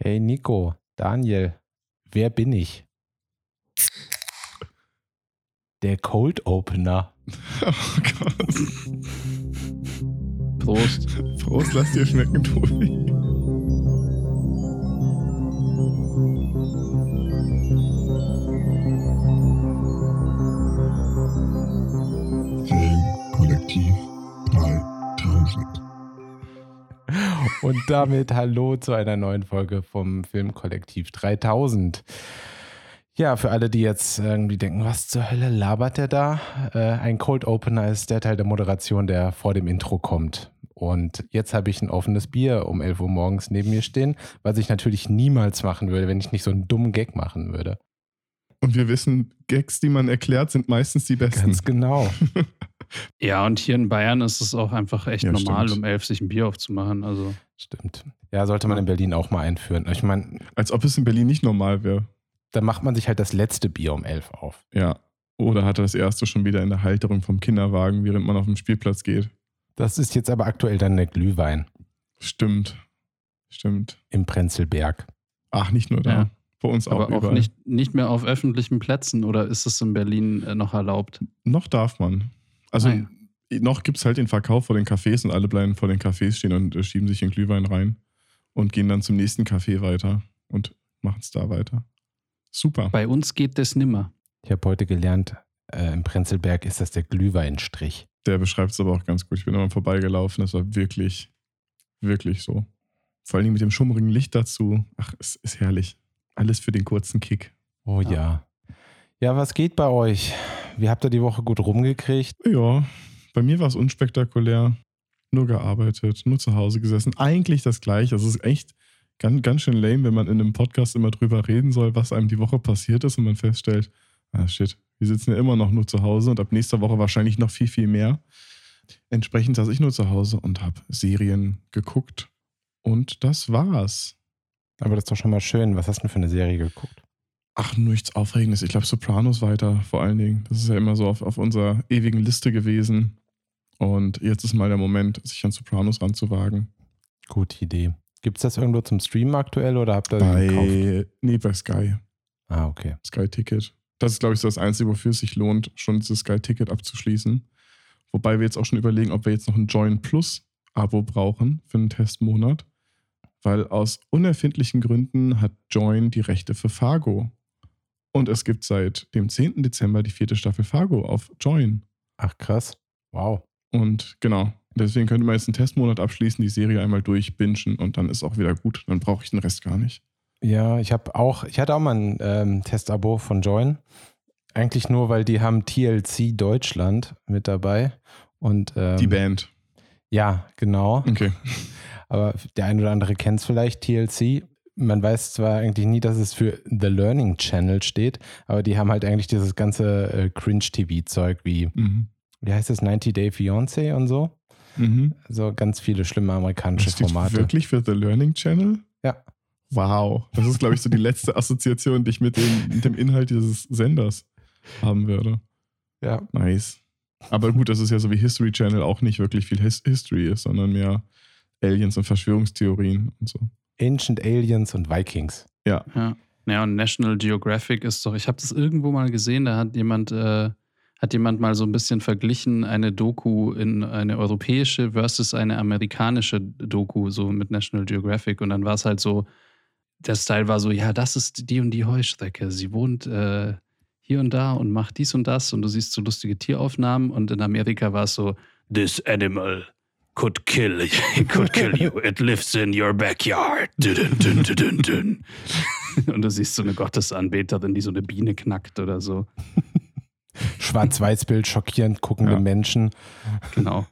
Hey Nico, Daniel, wer bin ich? Der Cold Opener. Oh Gott. Prost. Prost, lass dir schmecken, Tobi. Und damit hallo zu einer neuen Folge vom Filmkollektiv 3000. Ja, für alle, die jetzt irgendwie denken, was zur Hölle labert der da? Äh, ein Cold Opener ist der Teil der Moderation, der vor dem Intro kommt. Und jetzt habe ich ein offenes Bier um 11 Uhr morgens neben mir stehen, was ich natürlich niemals machen würde, wenn ich nicht so einen dummen Gag machen würde. Und wir wissen, Gags, die man erklärt, sind meistens die besten. Ganz genau. Ja, und hier in Bayern ist es auch einfach echt Ja, normal, stimmt. um elf sich ein Bier aufzumachen. Also Stimmt. Ja, sollte man in Berlin auch mal einführen. Ich meine, Als ob es in Berlin nicht normal wäre. da macht man sich halt das letzte Bier um 11 auf. Ja. Oder hat er das erste schon wieder in der Halterung vom Kinderwagen, während man auf den Spielplatz geht? Das ist jetzt aber aktuell dann der Glühwein Stimmt. Stimmt. im Prenzlberg. Ach, nicht nur da. Ja. Bei uns auch aber auch überall. nicht, nicht mehr auf öffentlichen Plätzen oder ist es in Berlin äh, noch erlaubt? Noch darf man. Also Ah, noch gibt es halt den Verkauf vor den Cafés und alle bleiben vor den Cafés stehen und äh, schieben sich in Glühwein rein und gehen dann zum nächsten Café weiter und machen es da weiter. Super. Bei uns geht das nimmer. Ich habe heute gelernt, äh, im Prenzlberg ist das der Glühweinstrich. Der beschreibt es aber auch ganz gut. Ich bin immer vorbeigelaufen. Das war wirklich, wirklich so. Vor allem mit dem schummrigen Licht dazu. Ach, es ist herrlich. Alles für den kurzen Kick. Oh ja. Ja. ja. was geht bei euch? Wie habt ihr die Woche gut rumgekriegt? Ja, bei mir war es unspektakulär. Nur gearbeitet, nur zu Hause gesessen. Eigentlich das Gleiche. Es ist echt ganz, ganz schön lame, wenn man in einem Podcast immer drüber reden soll, was einem die Woche passiert ist und man feststellt, ah shit, wir sitzen ja immer noch nur zu Hause und ab nächster Woche wahrscheinlich noch viel, viel mehr. Entsprechend saß ich nur zu Hause und habe Serien geguckt. Und das war's. Aber das ist doch schon mal schön. Was hast du denn für eine Serie geguckt? Ach, nichts Aufregendes. Ich glaube, Sopranos weiter, vor allen Dingen. Das ist ja immer so auf, auf unserer ewigen Liste gewesen. Und jetzt ist mal der Moment, sich an Sopranos ranzuwagen. Gute Idee. Gibt es das irgendwo zum Streamen aktuell oder habt ihr den gekauft? Bei, nee, bei Sky. Ah, okay. Sky Ticket. Das ist, glaube ich, so das Einzige, wofür es sich lohnt, schon dieses Sky Ticket abzuschließen. Wobei wir jetzt auch schon überlegen, ob wir jetzt noch ein Join Plus Abo brauchen für einen Testmonat. Weil aus unerfindlichen Gründen hat Join die Rechte für Fargo. Und es gibt seit dem 10. Dezember die vierte Staffel Fargo auf Join. Ach, krass. Wow. Und genau, deswegen könnte man jetzt einen Testmonat abschließen, die Serie einmal durchbingen und dann ist auch wieder gut. Dann brauche ich den Rest gar nicht. Ja, ich habe auch, ich hatte auch mal ein ähm, Testabo von Join. Eigentlich nur, weil die haben TLC Deutschland mit dabei. Und ähm, Die Band. Ja, genau. Okay. Aber der ein oder andere kennt es vielleicht, TLC. Man weiß zwar eigentlich nie, dass es für The Learning Channel steht, aber die haben halt eigentlich dieses ganze äh, Cringe-TV-Zeug wie, Mhm. wie heißt das, 90 Day Fiancé und so. Mhm. So ganz viele schlimme amerikanische Das steht Formate. wirklich für The Learning Channel? Ja. Wow. Das ist, glaube ich, so die letzte Assoziation, die ich mit dem, mit dem Inhalt dieses Senders haben würde. Ja. Nice. Aber gut, das ist ja so wie History Channel auch nicht wirklich viel His History ist, sondern mehr Aliens und Verschwörungstheorien und so. Ancient Aliens und Vikings. Ja. Ja, und National Geographic ist doch, ich habe das irgendwo mal gesehen, da hat jemand, äh, hat jemand mal so ein bisschen verglichen, eine Doku in eine europäische versus eine amerikanische Doku, so mit National Geographic. Und dann war es halt so, der Style war so, ja, das ist die und die Heuschrecke. Sie wohnt äh, hier und da und macht dies und das und du siehst so lustige Tieraufnahmen. Und in Amerika war es so, this animal could kill, could kill you. It lives in your backyard. Dun, dun, dun, dun, dun. Und du siehst so eine Gottesanbeterin, die so eine Biene knackt oder so. Schwarz-Weiß-Bild, schockierend guckende Ja. Menschen. Genau.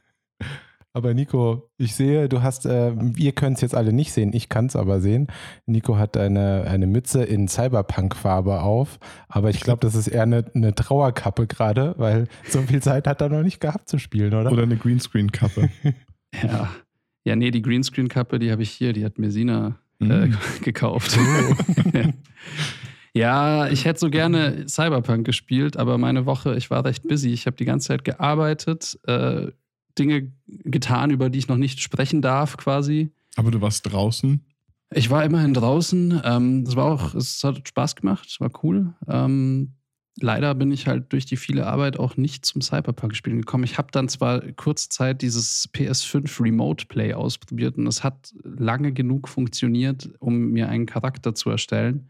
Aber Nico, ich sehe, du hast, äh, ihr könnt es jetzt alle nicht sehen, ich kann es aber sehen. Nico hat eine, eine Mütze in Cyberpunk-Farbe auf, aber ich glaube, das ist eher eine, eine Trauerkappe gerade, weil so viel Zeit hat er noch nicht gehabt zu spielen, oder? Oder eine Greenscreen-Kappe. Ja. Ja, nee, die Greenscreen-Kappe, die habe ich hier, die hat mir Sina äh, Mhm. gekauft. ja, ich hätte so gerne Cyberpunk gespielt, aber meine Woche, ich war recht busy. Ich habe die ganze Zeit gearbeitet, äh, Dinge getan, über die ich noch nicht sprechen darf, quasi. Aber du warst draußen. Ich war immerhin draußen. Ähm, es war auch, es hat Spaß gemacht, es war cool. Ähm, leider bin ich halt durch die viele Arbeit auch nicht zum Cyberpunk-Spielen gekommen. Ich habe dann zwar kurze Zeit dieses PS5 Remote Play ausprobiert und es hat lange genug funktioniert, um mir einen Charakter zu erstellen.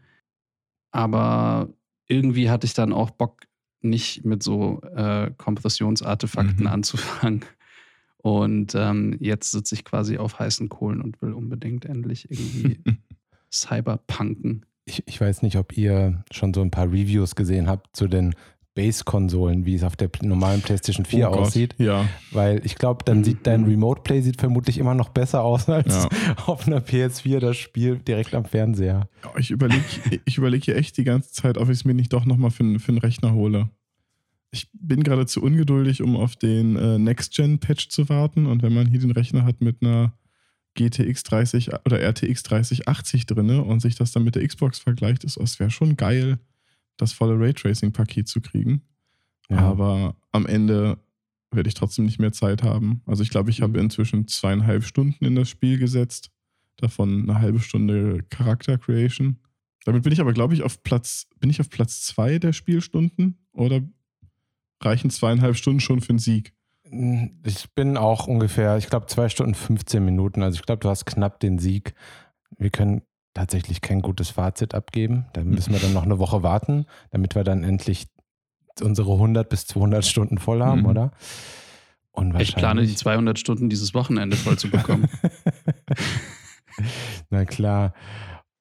Aber irgendwie hatte ich dann auch Bock, nicht mit so äh, Kompressionsartefakten Mhm. anzufangen. Und ähm, jetzt sitze ich quasi auf heißen Kohlen und will unbedingt endlich irgendwie Cyberpunken. Ich, ich weiß nicht, ob ihr schon so ein paar Reviews gesehen habt zu den Base-Konsolen, wie es auf der normalen PlayStation 4 Oh Gott, aussieht. Ja, Weil ich glaube, dann sieht dein Mhm. Remote Play sieht vermutlich immer noch besser aus als Ja. auf einer PS4 das Spiel direkt am Fernseher. ich überlege ich überleg hier echt die ganze Zeit, ob ich es mir nicht doch nochmal für, für einen Rechner hole. Ich bin gerade zu ungeduldig, um auf den äh, Next-Gen-Patch zu warten. Und wenn man hier den Rechner hat mit einer GTX 30 oder RTX 3080 drinne und sich das dann mit der Xbox vergleicht, ist es wäre schon geil, das volle Raytracing-Paket zu kriegen. Aber am Ende werde ich trotzdem nicht mehr Zeit haben. Also ich glaube, ich habe Mhm. inzwischen zweieinhalb Stunden in das Spiel gesetzt. Davon eine halbe Stunde Charakter Creation. Damit bin ich aber, glaube ich, auf Platz, bin ich auf Platz zwei der Spielstunden oder reichen zweieinhalb Stunden schon für einen Sieg? Ich bin auch ungefähr, ich glaube, zwei Stunden 15 Minuten. Also ich glaube, du hast knapp den Sieg. Wir können tatsächlich kein gutes Fazit abgeben. Da müssen wir dann noch eine Woche warten, damit wir dann endlich unsere 100 bis 200 Stunden voll haben, Mhm. oder? Ich plane die 200 Stunden dieses Wochenende voll zu bekommen. Na klar.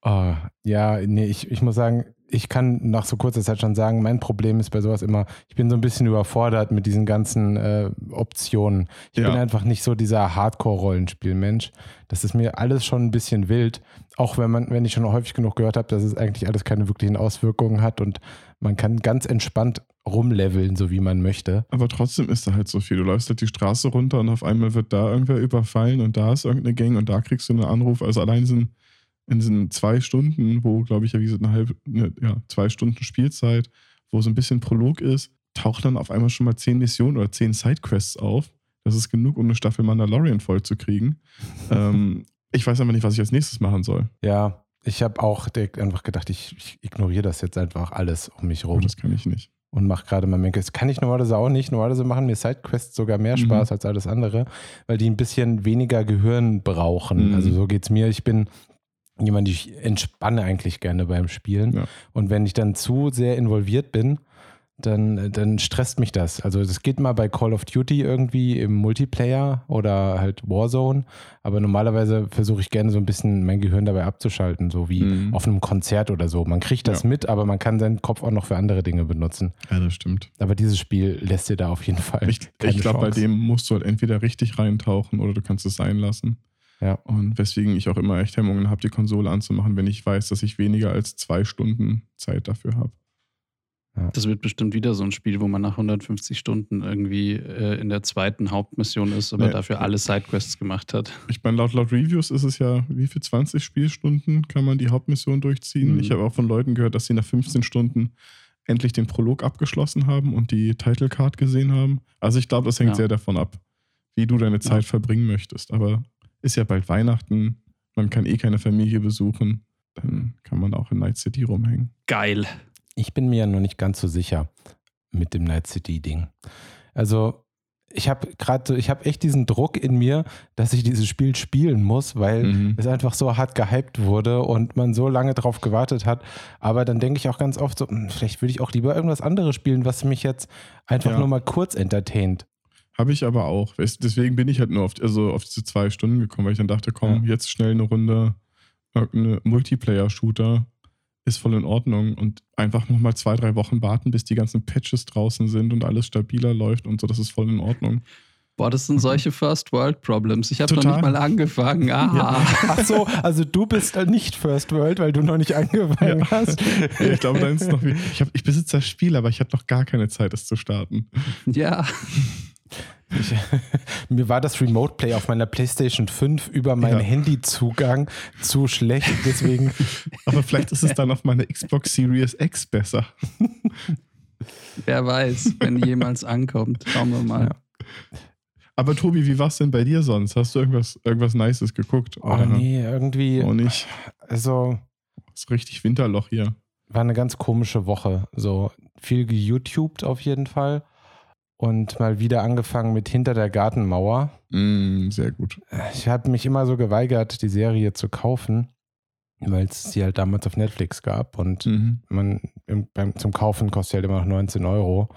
Oh, ja, nee, ich, ich muss sagen, ich kann nach so kurzer Zeit schon sagen, mein Problem ist bei sowas immer, ich bin so ein bisschen überfordert mit diesen ganzen äh, Optionen. Ich Ja. bin einfach nicht so dieser Hardcore-Rollenspiel-Mensch. Das ist mir alles schon ein bisschen wild. Auch wenn man, wenn ich schon häufig genug gehört habe, dass es eigentlich alles keine wirklichen Auswirkungen hat und man kann ganz entspannt rumleveln, so wie man möchte. Aber trotzdem ist da halt so viel. Du läufst halt die Straße runter und auf einmal wird da irgendwer überfallen und da ist irgendeine Gang und da kriegst du einen Anruf. Also allein in diesen, in diesen zwei Stunden, wo, glaube ich, ja, wie gesagt, eine halbe, ne, ja, zwei Stunden Spielzeit, wo so ein bisschen Prolog ist, tauchen dann auf einmal schon mal zehn Missionen oder zehn Sidequests auf. Das ist genug, um eine Staffel Mandalorian voll zu kriegen. ähm, ich weiß aber nicht, was ich als nächstes machen soll. Ja, ich habe auch einfach gedacht, ich, ich ignoriere das jetzt einfach alles um mich Oh, rum. das kann ich nicht. und mache gerade mal Menke. Das kann ich normalerweise auch nicht. Normalerweise machen mir Sidequests sogar mehr Mhm. Spaß als alles andere, weil die ein bisschen weniger Gehirn brauchen. Mhm. Also so geht es mir. Ich bin jemand, ich entspanne eigentlich gerne beim Spielen. Ja. Und wenn ich dann zu sehr involviert bin, dann, dann stresst mich das. Also das geht mal bei Call of Duty irgendwie im Multiplayer oder halt Warzone, aber normalerweise versuche ich gerne so ein bisschen mein Gehirn dabei abzuschalten, so wie Mhm. auf einem Konzert oder so. Man kriegt das Ja. mit, aber man kann seinen Kopf auch noch für andere Dinge benutzen. Ja, das stimmt. Aber dieses Spiel lässt dir da auf jeden Fall. Ich, ich glaube, bei dem musst du halt entweder richtig reintauchen oder du kannst es sein lassen. Ja. Und weswegen ich auch immer echt Hemmungen habe, die Konsole anzumachen, wenn ich weiß, dass ich weniger als zwei Stunden Zeit dafür habe. Das wird bestimmt wieder so ein Spiel, wo man nach 150 Stunden irgendwie äh, in der zweiten Hauptmission ist, aber Nee. dafür alle Sidequests gemacht hat. Ich meine, laut, laut Reviews ist es ja, wie viel 20 Spielstunden kann man die Hauptmission durchziehen. Mhm. Ich habe auch von Leuten gehört, dass sie nach 15 Stunden endlich den Prolog abgeschlossen haben und die Title Card gesehen haben. Also ich glaube, das hängt Ja. sehr davon ab, wie du deine Zeit verbringen möchtest. Aber ist ja bald Weihnachten, man kann eh keine Familie besuchen, dann kann man auch in Night City rumhängen. Geil. Ich bin mir ja noch nicht ganz so sicher mit dem Night City-Ding. Also, ich habe gerade so, ich habe echt diesen Druck in mir, dass ich dieses Spiel spielen muss, weil Mhm. es einfach so hart gehypt wurde und man so lange drauf gewartet hat. Aber dann denke ich auch ganz oft so, hm, vielleicht würde ich auch lieber irgendwas anderes spielen, was mich jetzt einfach Ja. nur mal kurz entertaint. Habe ich aber auch. Deswegen bin ich halt nur auf, also auf diese zwei Stunden gekommen, weil ich dann dachte, komm, jetzt schnell eine Runde irgendeine Multiplayer-Shooter ist voll in Ordnung und einfach nochmal zwei, drei Wochen warten, bis die ganzen Patches draußen sind und alles stabiler läuft und so, das ist voll in Ordnung. Boah, das sind solche First World Problems. Ich habe noch nicht mal angefangen. Ah. Ach so, also du bist nicht First World, weil du noch nicht angefangen Ja. hast. Ja, ich glaube, dann ist noch wie, ich, hab, ich besitze das Spiel, aber ich hatte noch gar keine Zeit, es zu starten. Ja. Ich, mir war das Remote Play auf meiner PlayStation 5 über meinen Ja. Handyzugang zu schlecht, deswegen Aber vielleicht ist es dann auf meiner Xbox Series X besser. Wer weiß, wenn die jemals ankommt. Schauen wir mal. Ja. Aber Tobi, wie war's denn bei dir sonst? Hast du irgendwas, irgendwas Nices geguckt? Oh nee, irgendwie. Auch nicht. Also, Das ist richtig Winterloch hier. war eine ganz komische Woche. So viel geYouTubed auf jeden Fall. Und mal wieder angefangen mit Hinter der Gartenmauer. Mm, sehr gut. Ich habe mich immer so geweigert, die Serie zu kaufen, weil es sie halt damals auf Netflix gab. Und Mhm. man im, beim, zum Kaufen kostet halt immer noch 19 Euro.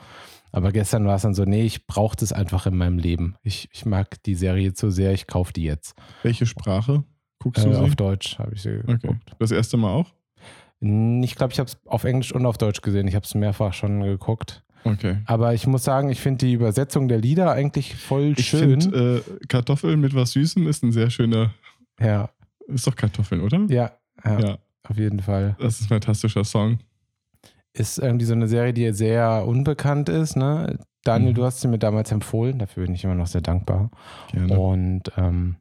Aber gestern war es dann so, nee, ich brauche das einfach in meinem Leben. Ich, ich mag die Serie zu sehr, ich kaufe die jetzt. Welche Sprache guckst Äh, du sie? auf Deutsch habe ich sie okay. geguckt. Das erste Mal auch? Ich glaube, ich habe es auf Englisch und auf Deutsch gesehen. Ich habe es mehrfach schon geguckt. Okay. Aber ich muss sagen, ich finde die Übersetzung der Lieder eigentlich voll Ich schön. finde, äh, Kartoffeln mit was Süßem ist ein sehr schöner. ja, Ist doch Kartoffeln, oder? ja, ja, Ja, auf jeden Fall. das ist ein fantastischer Song. Ist irgendwie so eine Serie, die sehr unbekannt ist. Ne? Daniel, Mhm. du hast sie mir damals empfohlen. Dafür bin ich immer noch sehr dankbar. Gerne. Und ähm,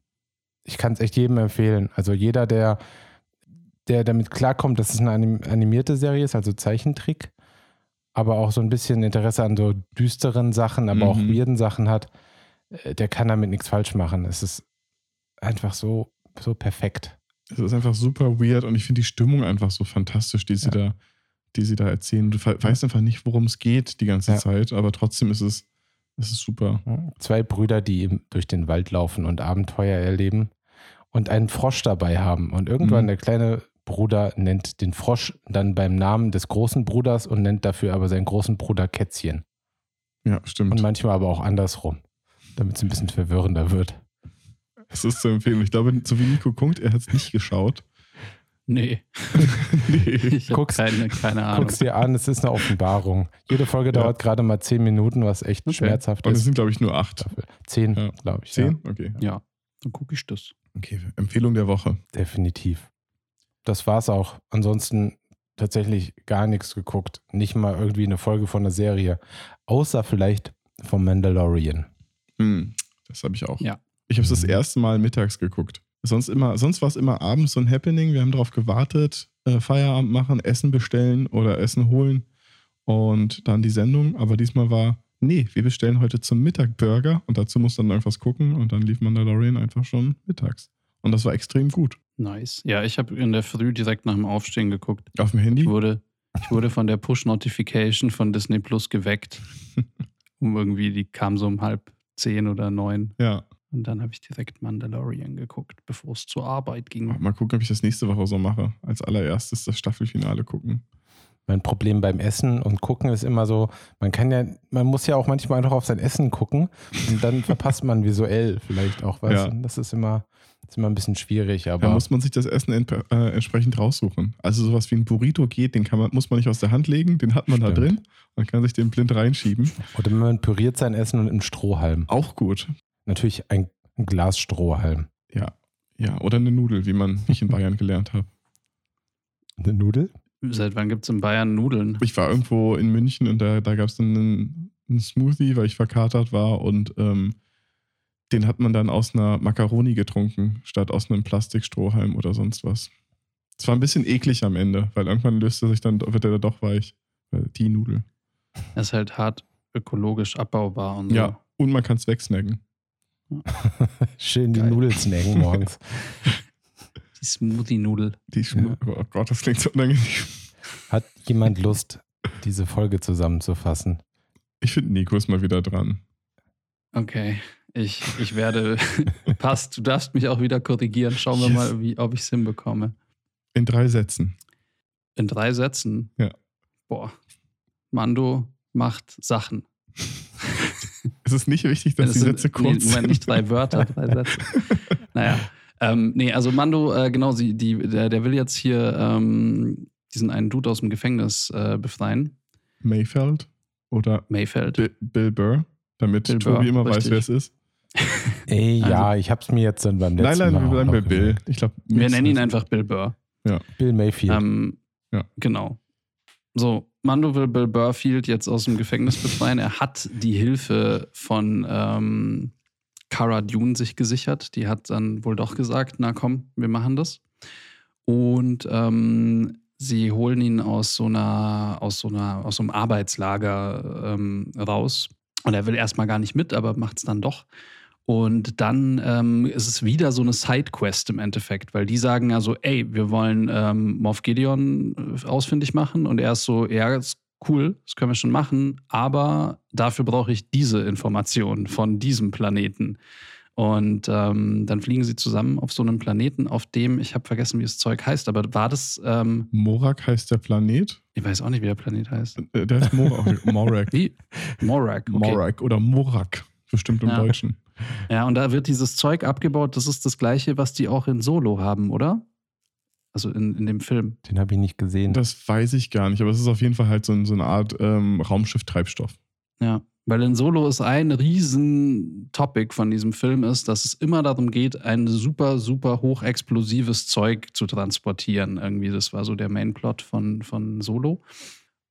ich kann es echt jedem empfehlen. Also jeder, der, der damit klarkommt, dass es eine anim animierte Serie ist, also Zeichentrick, aber auch so ein bisschen Interesse an so düsteren Sachen, aber auch Mhm. weirden Sachen hat, äh, der kann damit nichts falsch machen. Es ist einfach so, so perfekt. Es ist einfach super weird und ich finde die Stimmung einfach so fantastisch, die sie Ja. da, die sie da erzählen. Du weißt einfach nicht, worum es geht die ganze Ja. Zeit, aber trotzdem ist es, es ist super. Zwei Brüder, die durch den Wald laufen und Abenteuer erleben und einen Frosch dabei haben. Und irgendwann Mhm. der kleine Bruder nennt den Frosch dann beim Namen des großen Bruders und nennt dafür aber seinen großen Bruder Kätzchen. Ja, stimmt. Und manchmal aber auch andersrum, damit es ein bisschen verwirrender wird. Es ist zu empfehlen. Ich glaube, so wie Nico guckt, er hat es nicht geschaut. Nee, nee. ich Guck's- keine, keine Ahnung. Guck's dir an, es ist eine Offenbarung. Jede Folge Ja. dauert gerade mal zehn Minuten, was echt Okay. schmerzhaft Und es ist. sind, glaube ich, nur acht. Dafür. Zehn, Ja. glaube ich. Zehn? Okay. Ja, dann gucke ich das. Okay, Empfehlung der Woche. Ja, definitiv. Das war's auch. Ansonsten tatsächlich gar nichts geguckt. Nicht mal irgendwie eine Folge von einer Serie. Außer vielleicht vom Mandalorian. Hm, das habe ich auch. Ja. Ich habe es das Mhm. erste Mal mittags geguckt. Sonst, immer, sonst war es immer abends so ein Happening. Wir haben darauf gewartet, äh, Feierabend machen, Essen bestellen oder Essen holen und dann die Sendung. Aber diesmal war, nee, wir bestellen heute zum Mittag Burger und dazu muss dann irgendwas gucken und dann lief Mandalorian einfach schon mittags. Und das war extrem gut. Nice. Ja, ich habe in der Früh direkt nach dem Aufstehen geguckt. Auf dem Handy? Ich wurde, ich wurde von der Push-Notification von Disney Plus geweckt. um irgendwie, die kam so um halb zehn oder neun. Ja. Und dann habe ich direkt Mandalorian geguckt, bevor es zur Arbeit ging. Mal gucken, ob ich das nächste Woche so mache. Als allererstes das Staffelfinale gucken. Mein Problem beim Essen und Gucken ist immer so, man kann ja, man muss ja auch manchmal einfach auf sein Essen gucken und dann verpasst man visuell vielleicht auch was. Ja. Das ist immer, ist immer ein bisschen schwierig, Da aber muss man sich das Essen ent äh, entsprechend raussuchen. Also sowas wie ein Burrito geht, den kann man, muss man nicht aus der Hand legen, den hat man da Stimmt. drin und kann sich den blind reinschieben. oder man püriert sein Essen und in Strohhalm. Auch gut. Natürlich ein, ein Glas Strohhalm. Ja. Ja, oder eine Nudel, wie man ich in Bayern gelernt habe. Eine Nudel? Seit wann gibt es in Bayern Nudeln? Ich war irgendwo in München und da, da gab es dann einen, einen Smoothie, weil ich verkatert war und ähm, den hat man dann aus einer Macaroni getrunken, statt aus einem Plastikstrohhalm oder sonst was. Es war ein bisschen eklig am Ende, weil irgendwann löst er sich dann, wird er doch weich. Weil Die Nudel. Er ist halt hart ökologisch abbaubar und so. Ja, und man kann es wegsnacken. Schön die Geil. Nudeln snacken morgens. Die Smoothie-Nudel. Die Schmu Oh Gott, das klingt so unangenehm. Hat jemand Lust, diese Folge zusammenzufassen? Ich finde, Nico ist mal wieder dran. Okay. Ich, ich werde. Passt, du darfst mich auch wieder korrigieren. Schauen wir Yes. mal, wie, ob ich es hinbekomme. In drei Sätzen. In drei Sätzen. Ja. Boah. Mando macht Sachen. Es ist nicht wichtig, dass Das die sind- Sätze kurz nee, Moment, sind. nicht drei Wörter, drei Sätze. Naja. Ähm, nee, also Mando, äh, genau, sie, die, der, der will jetzt hier ähm, diesen einen Dude aus dem Gefängnis äh, befreien. Mayfeld oder Mayfeld. Bi- Bill Burr, damit Bill Tobi Burr, immer weiß, richtig. wer es ist. Ey, Also- ja, ich hab's mir jetzt dann beim Nein, letzten nein, Mal wir bleiben noch bei Bill. Ich glaube, Wir nennen ihn einfach Bill Burr. Bill Mayfield. Ähm, Ja. Genau. So, Mando will Bill Burfield jetzt aus dem Gefängnis befreien. Er hat die Hilfe von ähm, Cara Dune sich gesichert. Die hat dann wohl doch gesagt, na komm, wir machen das. Und ähm, sie holen ihn aus so einer, aus so einer, aus so einem Arbeitslager ähm, raus. Und er will erstmal gar nicht mit, aber macht es dann doch. Und dann ähm, ist es wieder so eine Sidequest im Endeffekt, weil die sagen ja so, ey, wir wollen ähm, Moff Gideon äh, ausfindig machen. Und er ist so, ja, ist cool, das können wir schon machen, aber dafür brauche ich diese Information von diesem Planeten. Und ähm, dann fliegen sie zusammen auf so einem Planeten, auf dem, ich habe vergessen, wie das Zeug heißt, aber war das. Ähm, Morak heißt der Planet. Ich weiß auch nicht, wie der Planet heißt. Äh, Der heißt Morak. Morak. Wie? Morak. Okay. Morak oder Morak, bestimmt im Ja. Deutschen. Ja, und da wird dieses Zeug abgebaut. Das ist das gleiche, was die auch in Solo haben, oder? Also in, in dem Film. Den habe ich nicht gesehen. Das weiß ich gar nicht, aber es ist auf jeden Fall halt so, ein- so eine Art ähm, Raumschiff-Treibstoff. Ja, weil in Solo ist ein riesen Topic von diesem Film ist, dass es immer darum geht, ein super, super hochexplosives Zeug zu transportieren. Irgendwie, das war so der Mainplot von, von Solo.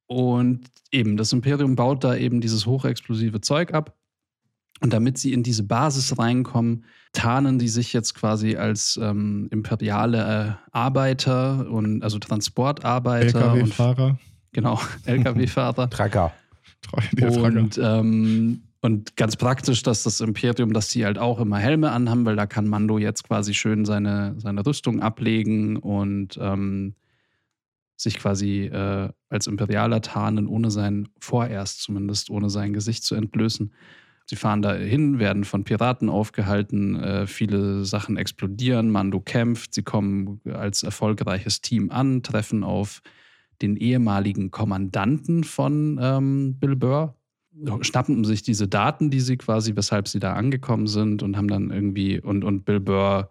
Und eben, das Imperium baut da eben dieses hochexplosive Zeug ab. Und damit sie in diese Basis reinkommen, tarnen die sich jetzt quasi als ähm, imperiale äh, Arbeiter und also Transportarbeiter und LKW-Fahrer. genau, LKW-Fahrer. Tracker. Und, ähm, und ganz praktisch, dass das Imperium, dass sie halt auch immer Helme anhaben, weil da kann Mando jetzt quasi schön seine, seine Rüstung ablegen und ähm, sich quasi äh, als Imperialer tarnen, ohne sein, vorerst zumindest, ohne sein Gesicht zu entblößen. Sie fahren da hin, werden von Piraten aufgehalten, äh, viele Sachen explodieren, Mando kämpft, sie kommen als erfolgreiches Team an, treffen auf den ehemaligen Kommandanten von ähm, Bill Burr, schnappen sich diese Daten, die sie quasi, weshalb sie da angekommen sind und haben dann irgendwie, und, und Bill Burr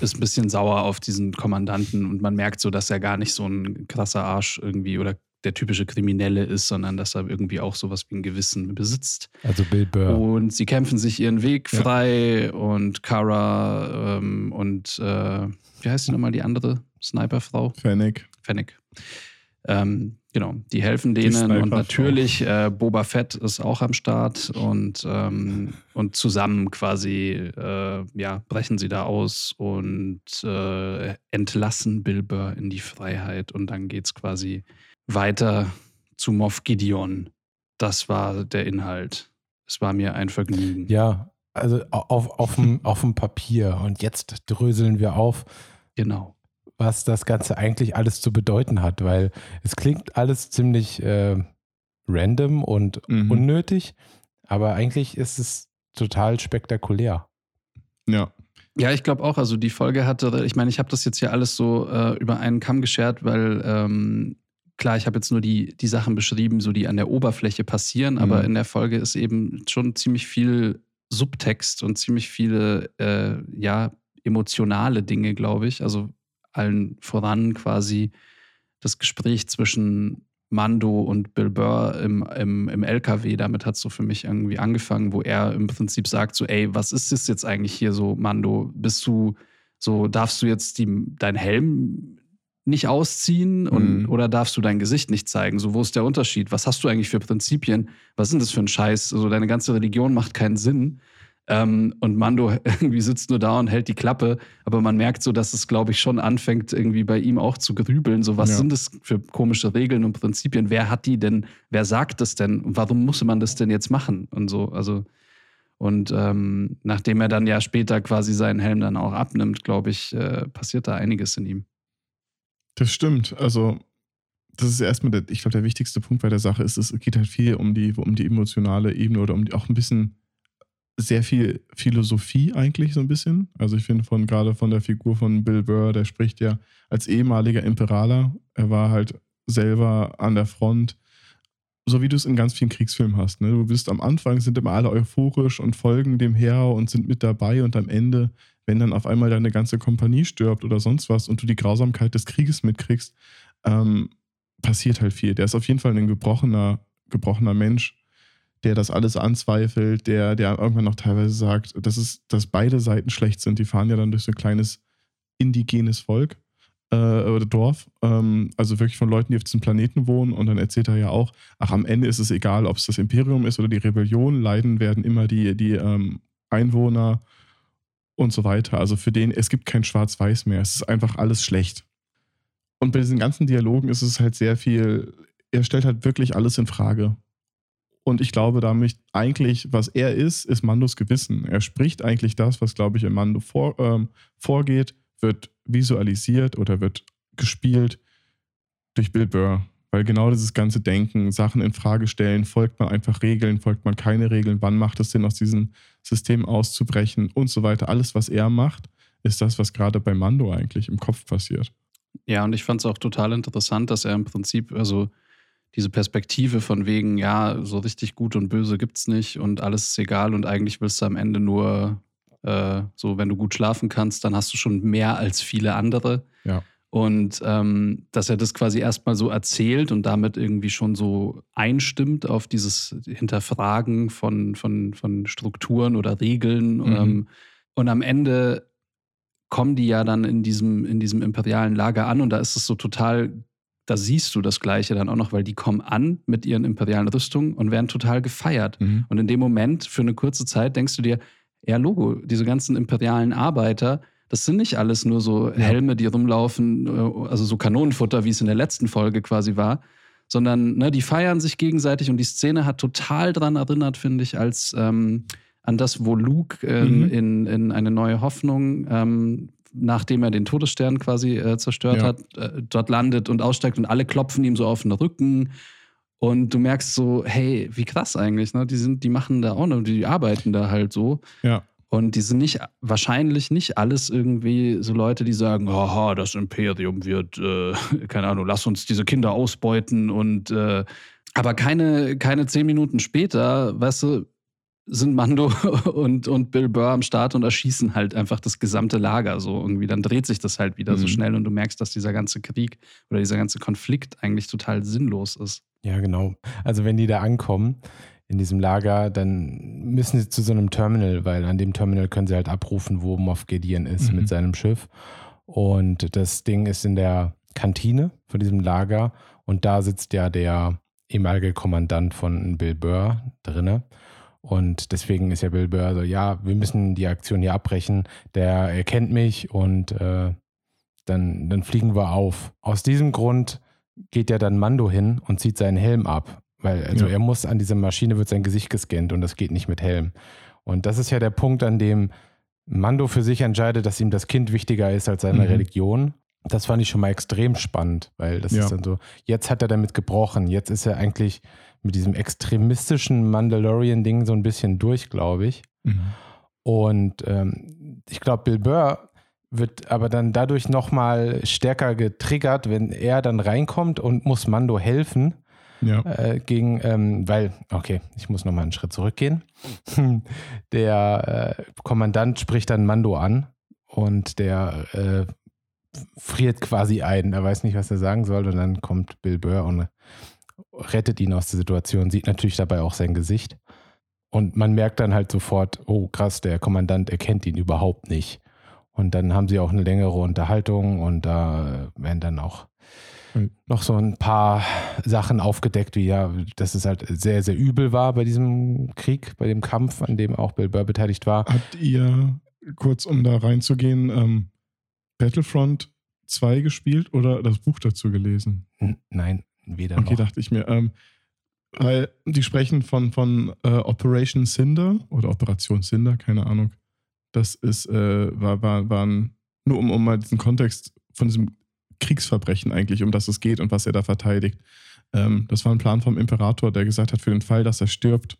ist ein bisschen sauer auf diesen Kommandanten und man merkt so, dass er gar nicht so ein krasser Arsch irgendwie oder der typische Kriminelle ist, sondern dass er irgendwie auch sowas wie ein Gewissen besitzt. Also Bill Burr. Und sie kämpfen sich ihren Weg Ja. frei und Kara ähm, und äh, wie heißt die nochmal, die andere Sniperfrau? Fennec. Fennec. Ähm, genau, die helfen denen Sniperfrau. und natürlich äh, Boba Fett ist auch am Start und, ähm, und zusammen quasi äh, ja, brechen sie da aus und äh, entlassen Bill Burr in die Freiheit und dann geht es quasi weiter zu Moff Gideon. Das war der Inhalt. Es war mir ein Vergnügen. Ja, also auf, auf, dem, auf dem Papier. Und jetzt dröseln wir auf, Genau. was das Ganze eigentlich alles zu bedeuten hat, weil es klingt alles ziemlich äh, random und Mhm. unnötig, aber eigentlich ist es total spektakulär. Ja. Ja, ich glaube auch. Also die Folge hatte, ich meine, ich habe das jetzt hier alles so äh, über einen Kamm geschert, weil ähm, klar, ich habe jetzt nur die, die Sachen beschrieben, so die an der Oberfläche passieren, aber Mhm. in der Folge ist eben schon ziemlich viel Subtext und ziemlich viele, äh, ja, emotionale Dinge, glaube ich. Also allen voran quasi das Gespräch zwischen Mando und Bill Burr im, im, im LKW, damit hat es so für mich irgendwie angefangen, wo er im Prinzip sagt: so, ey, was ist das jetzt eigentlich hier so, Mando? Bist du so, darfst du jetzt die, deinen Helm nicht ausziehen und, Mhm. oder darfst du dein Gesicht nicht zeigen? So, wo ist der Unterschied? Was hast du eigentlich für Prinzipien? Was denn das für ein Scheiß? Also, deine ganze Religion macht keinen Sinn. Ähm, und Mando irgendwie sitzt nur da und hält die Klappe, aber man merkt so, dass es, glaube ich, schon anfängt, irgendwie bei ihm auch zu grübeln. So, was Ja. sind das für komische Regeln und Prinzipien? Wer hat die denn? Wer sagt das denn? Und warum muss man das denn jetzt machen? Und so, also. Und ähm, nachdem er dann ja später quasi seinen Helm dann auch abnimmt, glaube ich, äh, passiert da einiges in ihm. Das stimmt. Also, das ist erstmal, der, ich glaube, der wichtigste Punkt bei der Sache ist, es geht halt viel um die, um die emotionale Ebene oder um die, auch ein bisschen sehr viel Philosophie eigentlich so ein bisschen. Also ich finde von gerade von der Figur von Bill Burr, der spricht ja als ehemaliger Imperaler. Er war halt selber an der Front, so wie du es in ganz vielen Kriegsfilmen hast. Ne? Du bist am Anfang, sind immer alle euphorisch und folgen dem her und sind mit dabei und am Ende, wenn dann auf einmal deine ganze Kompanie stirbt oder sonst was und du die Grausamkeit des Krieges mitkriegst, ähm, passiert halt viel. Der ist auf jeden Fall ein gebrochener, gebrochener Mensch, der das alles anzweifelt, der, der irgendwann noch teilweise sagt, dass, es, dass beide Seiten schlecht sind. Die fahren ja dann durch so ein kleines indigenes Volk äh, oder Dorf, ähm, also wirklich von Leuten, die auf diesem Planeten wohnen. Und dann erzählt er ja auch, ach, am Ende ist es egal, ob es das Imperium ist oder die Rebellion, leiden werden immer die, die ähm, Einwohner und so weiter. Also für den, es gibt kein Schwarz-Weiß mehr. Es ist einfach alles schlecht. Und bei diesen ganzen Dialogen ist es halt sehr viel, er stellt halt wirklich alles in Frage. Und ich glaube damit eigentlich, was er ist, ist Mandos Gewissen. Er spricht eigentlich das, was, glaube ich, in Mando vor, ähm, vorgeht, wird visualisiert oder wird gespielt durch Bill Burr. Weil genau dieses ganze Denken, Sachen in Frage stellen, folgt man einfach Regeln, folgt man keine Regeln, wann macht es Sinn, aus diesem System auszubrechen und so weiter. Alles, was er macht, ist das, was gerade bei Mando eigentlich im Kopf passiert. Ja, und ich fand es auch total interessant, dass er im Prinzip, also diese Perspektive von wegen, ja, so richtig gut und böse gibt es nicht und alles ist egal und eigentlich willst du am Ende nur äh, so, wenn du gut schlafen kannst, dann hast du schon mehr als viele andere. Ja. Und ähm, dass er das quasi erstmal so erzählt und damit irgendwie schon so einstimmt auf dieses Hinterfragen von, von, von Strukturen oder Regeln. Mhm. Ähm, und am Ende kommen die ja dann in diesem, in diesem imperialen Lager an und da ist es so total, da siehst du das Gleiche dann auch noch, weil die kommen an mit ihren imperialen Rüstungen und werden total gefeiert. Mhm. Und in dem Moment, für eine kurze Zeit, denkst du dir, ja, Logo, diese ganzen imperialen Arbeiter, das sind nicht alles nur so Helme, die rumlaufen, äh, also so Kanonenfutter, wie es in der letzten Folge quasi war, sondern ne, die feiern sich gegenseitig und die Szene hat total dran erinnert, finde ich, als ähm, an das, wo Luke ähm, Mhm. in, in eine neue Hoffnung, ähm, nachdem er den Todesstern quasi äh, zerstört Ja. hat, äh, dort landet und aussteigt und alle klopfen ihm so auf den Rücken. Und du merkst so, hey, wie krass eigentlich, ne? Die sind, die machen da auch noch, die arbeiten da halt so. Ja. Und die sind nicht, wahrscheinlich nicht alles irgendwie so Leute, die sagen, haha, das Imperium wird, äh, keine Ahnung, lass uns diese Kinder ausbeuten und äh, aber keine, keine zehn Minuten später, weißt du, sind Mando und, und Bill Burr am Start und erschießen halt einfach das gesamte Lager so irgendwie. Dann dreht sich das halt wieder so Mhm. schnell und du merkst, dass dieser ganze Krieg oder dieser ganze Konflikt eigentlich total sinnlos ist. Ja, genau. Also wenn die da ankommen in diesem Lager, dann müssen sie zu so einem Terminal, weil an dem Terminal können sie halt abrufen, wo Moff Gideon ist Mhm. mit seinem Schiff. Und das Ding ist in der Kantine von diesem Lager und da sitzt ja der ehemalige Kommandant von Bill Burr drinne. Und deswegen ist ja Bill Burr so, ja, wir müssen die Aktion hier abbrechen. Der erkennt mich und äh, dann, dann fliegen wir auf. Aus diesem Grund geht ja dann Mando hin und zieht seinen Helm ab. Weil, also Ja. er muss an dieser Maschine wird sein Gesicht gescannt und das geht nicht mit Helm. Und das ist ja der Punkt, an dem Mando für sich entscheidet, dass ihm das Kind wichtiger ist als seine Mhm. Religion. Das fand ich schon mal extrem spannend, weil das Ja. ist dann so, jetzt hat er damit gebrochen. Jetzt ist er eigentlich mit diesem extremistischen Mandalorian-Ding so ein bisschen durch, glaube ich. Mhm. Und ähm, ich glaube, Bill Burr wird aber dann dadurch nochmal stärker getriggert, wenn er dann reinkommt und muss Mando helfen Ja. äh, gegen, ähm, weil, okay, ich muss nochmal einen Schritt zurückgehen. Der äh, Kommandant spricht dann Mando an und der äh, friert quasi ein. Er weiß nicht, was er sagen soll und dann kommt Bill Burr und rettet ihn aus der Situation, sieht natürlich dabei auch sein Gesicht. Und man merkt dann halt sofort, oh krass, der Kommandant erkennt ihn überhaupt nicht. Und dann haben sie auch eine längere Unterhaltung und da werden dann auch Mhm. noch so ein paar Sachen aufgedeckt, wie ja, dass es halt sehr, sehr übel war bei diesem Krieg, bei dem Kampf, an dem auch Bill Burr beteiligt war. Habt ihr, kurz um da reinzugehen, ähm, Battlefront 2 gespielt oder das Buch dazu gelesen? Nein, weder Okay, noch. dachte ich mir. Ähm, weil die sprechen von, von äh, Operation Cinder oder Operation Cinder, keine Ahnung. Das ist, äh, war, war, waren, nur um, um mal diesen Kontext von diesem Kriegsverbrechen eigentlich, um das es geht und was er da verteidigt. Ähm, das war ein Plan vom Imperator, der gesagt hat, für den Fall, dass er stirbt,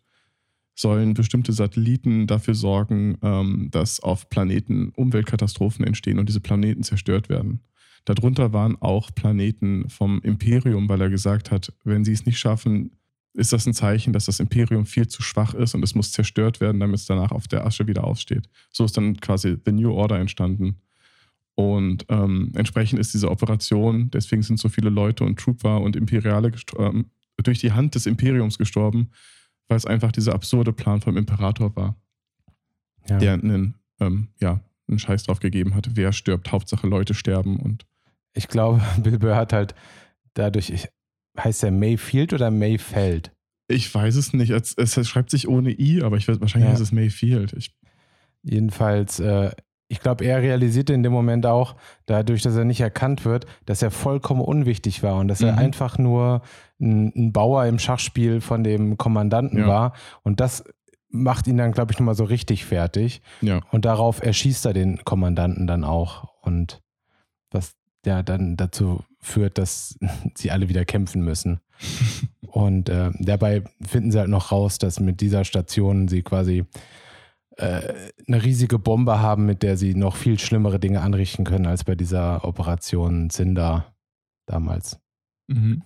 sollen bestimmte Satelliten dafür sorgen, ähm, dass auf Planeten Umweltkatastrophen entstehen und diese Planeten zerstört werden. Darunter waren auch Planeten vom Imperium, weil er gesagt hat, wenn sie es nicht schaffen, ist das ein Zeichen, dass das Imperium viel zu schwach ist und es muss zerstört werden, damit es danach auf der Asche wieder aufsteht. So ist dann quasi The New Order entstanden. Und ähm, entsprechend ist diese Operation, deswegen sind so viele Leute und Trooper und Imperiale gestorben, durch die Hand des Imperiums gestorben, weil es einfach dieser absurde Plan vom Imperator war, Ja. der einen, ähm, ja, einen Scheiß drauf gegeben hat, wer stirbt, Hauptsache Leute sterben und Ich glaube, Bill Burr hat halt dadurch, ich, heißt er Mayfield oder Mayfeld? Ich weiß es nicht. Es, es schreibt sich ohne I, aber ich weiß, wahrscheinlich Ja. ist es Mayfield. Ich, Jedenfalls, äh, ich glaube, er realisierte in dem Moment auch, dadurch, dass er nicht erkannt wird, dass er vollkommen unwichtig war und dass er Mhm. einfach nur ein, ein Bauer im Schachspiel von dem Kommandanten Ja. war. Und das macht ihn dann, glaube ich, nochmal so richtig fertig. Ja. Und darauf erschießt er den Kommandanten dann auch. Und was ja dann dazu führt, dass sie alle wieder kämpfen müssen. Und äh, dabei finden sie halt noch raus, dass mit dieser Station sie quasi äh, eine riesige Bombe haben, mit der sie noch viel schlimmere Dinge anrichten können als bei dieser Operation Cinder damals. Mhm.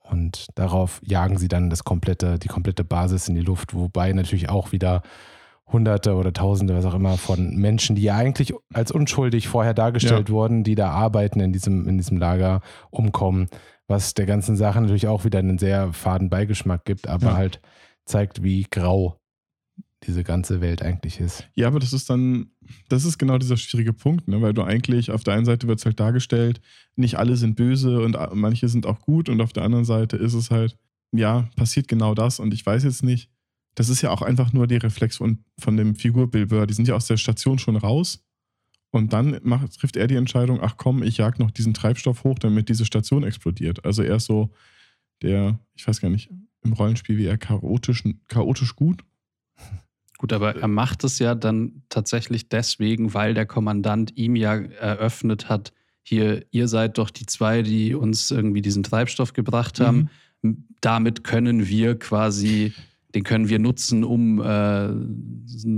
Und darauf jagen sie dann das komplette, die komplette Basis in die Luft, wobei natürlich auch wieder Hunderte oder Tausende, was auch immer, von Menschen, die ja eigentlich als unschuldig vorher dargestellt wurden, die da arbeiten in diesem, in diesem Lager, umkommen, was der ganzen Sache natürlich auch wieder einen sehr faden Beigeschmack gibt, aber Ja. halt zeigt, wie grau diese ganze Welt eigentlich ist. Ja, aber das ist dann, das ist genau dieser schwierige Punkt, ne? weil du eigentlich, auf der einen Seite wird es halt dargestellt, nicht alle sind böse und manche sind auch gut und auf der anderen Seite ist es halt, ja, passiert genau das und ich weiß jetzt nicht, das ist ja auch einfach nur die Reflex von, von dem Figur Bill Burr, die sind ja aus der Station schon raus und dann macht, trifft er die Entscheidung, ach komm, ich jag noch diesen Treibstoff hoch, damit diese Station explodiert. Also er ist so der, ich weiß gar nicht, im Rollenspiel wie er chaotisch, chaotisch gut. Gut, aber er macht es ja dann tatsächlich deswegen, weil der Kommandant ihm ja eröffnet hat, hier, ihr seid doch die zwei, die uns irgendwie diesen Treibstoff gebracht haben. Mhm. Damit können wir quasi, den können wir nutzen, um äh,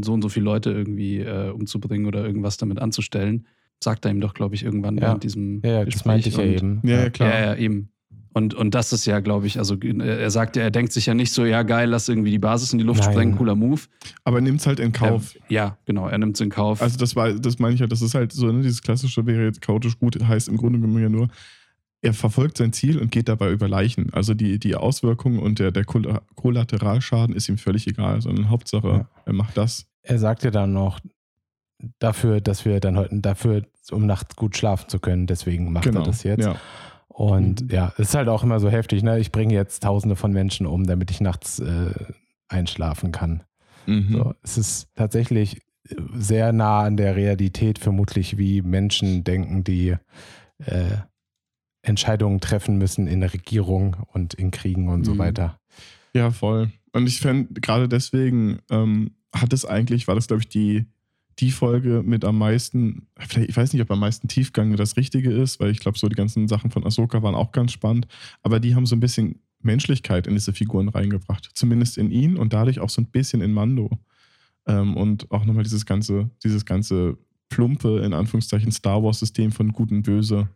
so und so viele Leute irgendwie äh, umzubringen oder irgendwas damit anzustellen. Sagt er ihm doch, glaube ich, irgendwann Ja. während diesem Ja, ja, Gespräch. das meinte ich ja eben. Ja, ja, klar. Ja, ja, eben. Und, und das ist ja, glaube ich, also äh, er sagt ja, er denkt sich ja nicht so, ja geil, lass irgendwie die Basis in die Luft Nein. sprengen, cooler Move. Aber nimmt es halt in Kauf. Er, ja, genau, er nimmt es in Kauf. Also das war, das meine ich ja, das ist halt so, ne, dieses klassische wäre jetzt chaotisch gut, heißt im Grunde genommen ja nur, er verfolgt sein Ziel und geht dabei über Leichen. Also die, die Auswirkungen und der, der Kolla- Kollateralschaden ist ihm völlig egal, sondern Hauptsache, Ja. er macht das. Er sagt ja dann noch, dafür, dass wir dann heute, dafür, um nachts gut schlafen zu können, deswegen macht er das jetzt. Genau. Ja. Und ja, es ist halt auch immer so heftig, ne? Ich bringe jetzt tausende von Menschen um, damit ich nachts äh, einschlafen kann. Mhm. So, es ist tatsächlich sehr nah an der Realität, vermutlich, wie Menschen denken, die äh, Entscheidungen treffen müssen in der Regierung und in Kriegen und so Mhm. weiter. Ja, voll. Und ich fände, gerade deswegen ähm, hat es eigentlich, war das, glaube ich, die, die Folge mit am meisten, vielleicht, ich weiß nicht, ob am meisten Tiefgang das Richtige ist, weil ich glaube, so die ganzen Sachen von Ahsoka waren auch ganz spannend, aber die haben so ein bisschen Menschlichkeit in diese Figuren reingebracht. Zumindest in ihn und dadurch auch so ein bisschen in Mando. Ähm, und auch nochmal dieses ganze, dieses ganze plumpe, in Anführungszeichen, Star Wars-System von Gut und Böse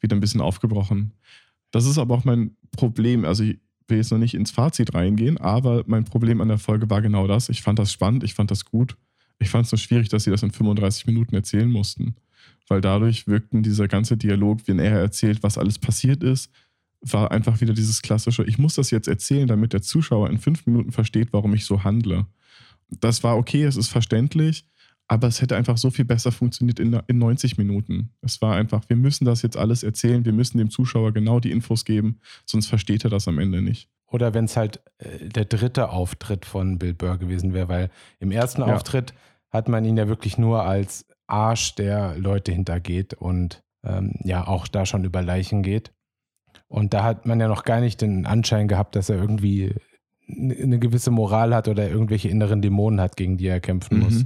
wieder ein bisschen aufgebrochen. Das ist aber auch mein Problem. Also ich will jetzt noch nicht ins Fazit reingehen, aber mein Problem an der Folge war genau das. Ich fand das spannend, ich fand das gut. Ich fand es nur schwierig, dass sie das in 35 Minuten erzählen mussten. Weil dadurch wirkten dieser ganze Dialog, wenn er erzählt, was alles passiert ist, war einfach wieder dieses klassische, ich muss das jetzt erzählen, damit der Zuschauer in fünf Minuten versteht, warum ich so handle. Das war okay, es ist verständlich, aber es hätte einfach so viel besser funktioniert in, in 90 Minuten. Es war einfach, wir müssen das jetzt alles erzählen, wir müssen dem Zuschauer genau die Infos geben, sonst versteht er das am Ende nicht. Oder wenn es halt äh, der dritte Auftritt von Bill Burr gewesen wäre, weil im ersten Ja. Auftritt hat man ihn ja wirklich nur als Arsch, der Leute hintergeht und ähm, ja auch da schon über Leichen geht. Und da hat man ja noch gar nicht den Anschein gehabt, dass er irgendwie eine gewisse Moral hat oder irgendwelche inneren Dämonen hat, gegen die er kämpfen muss.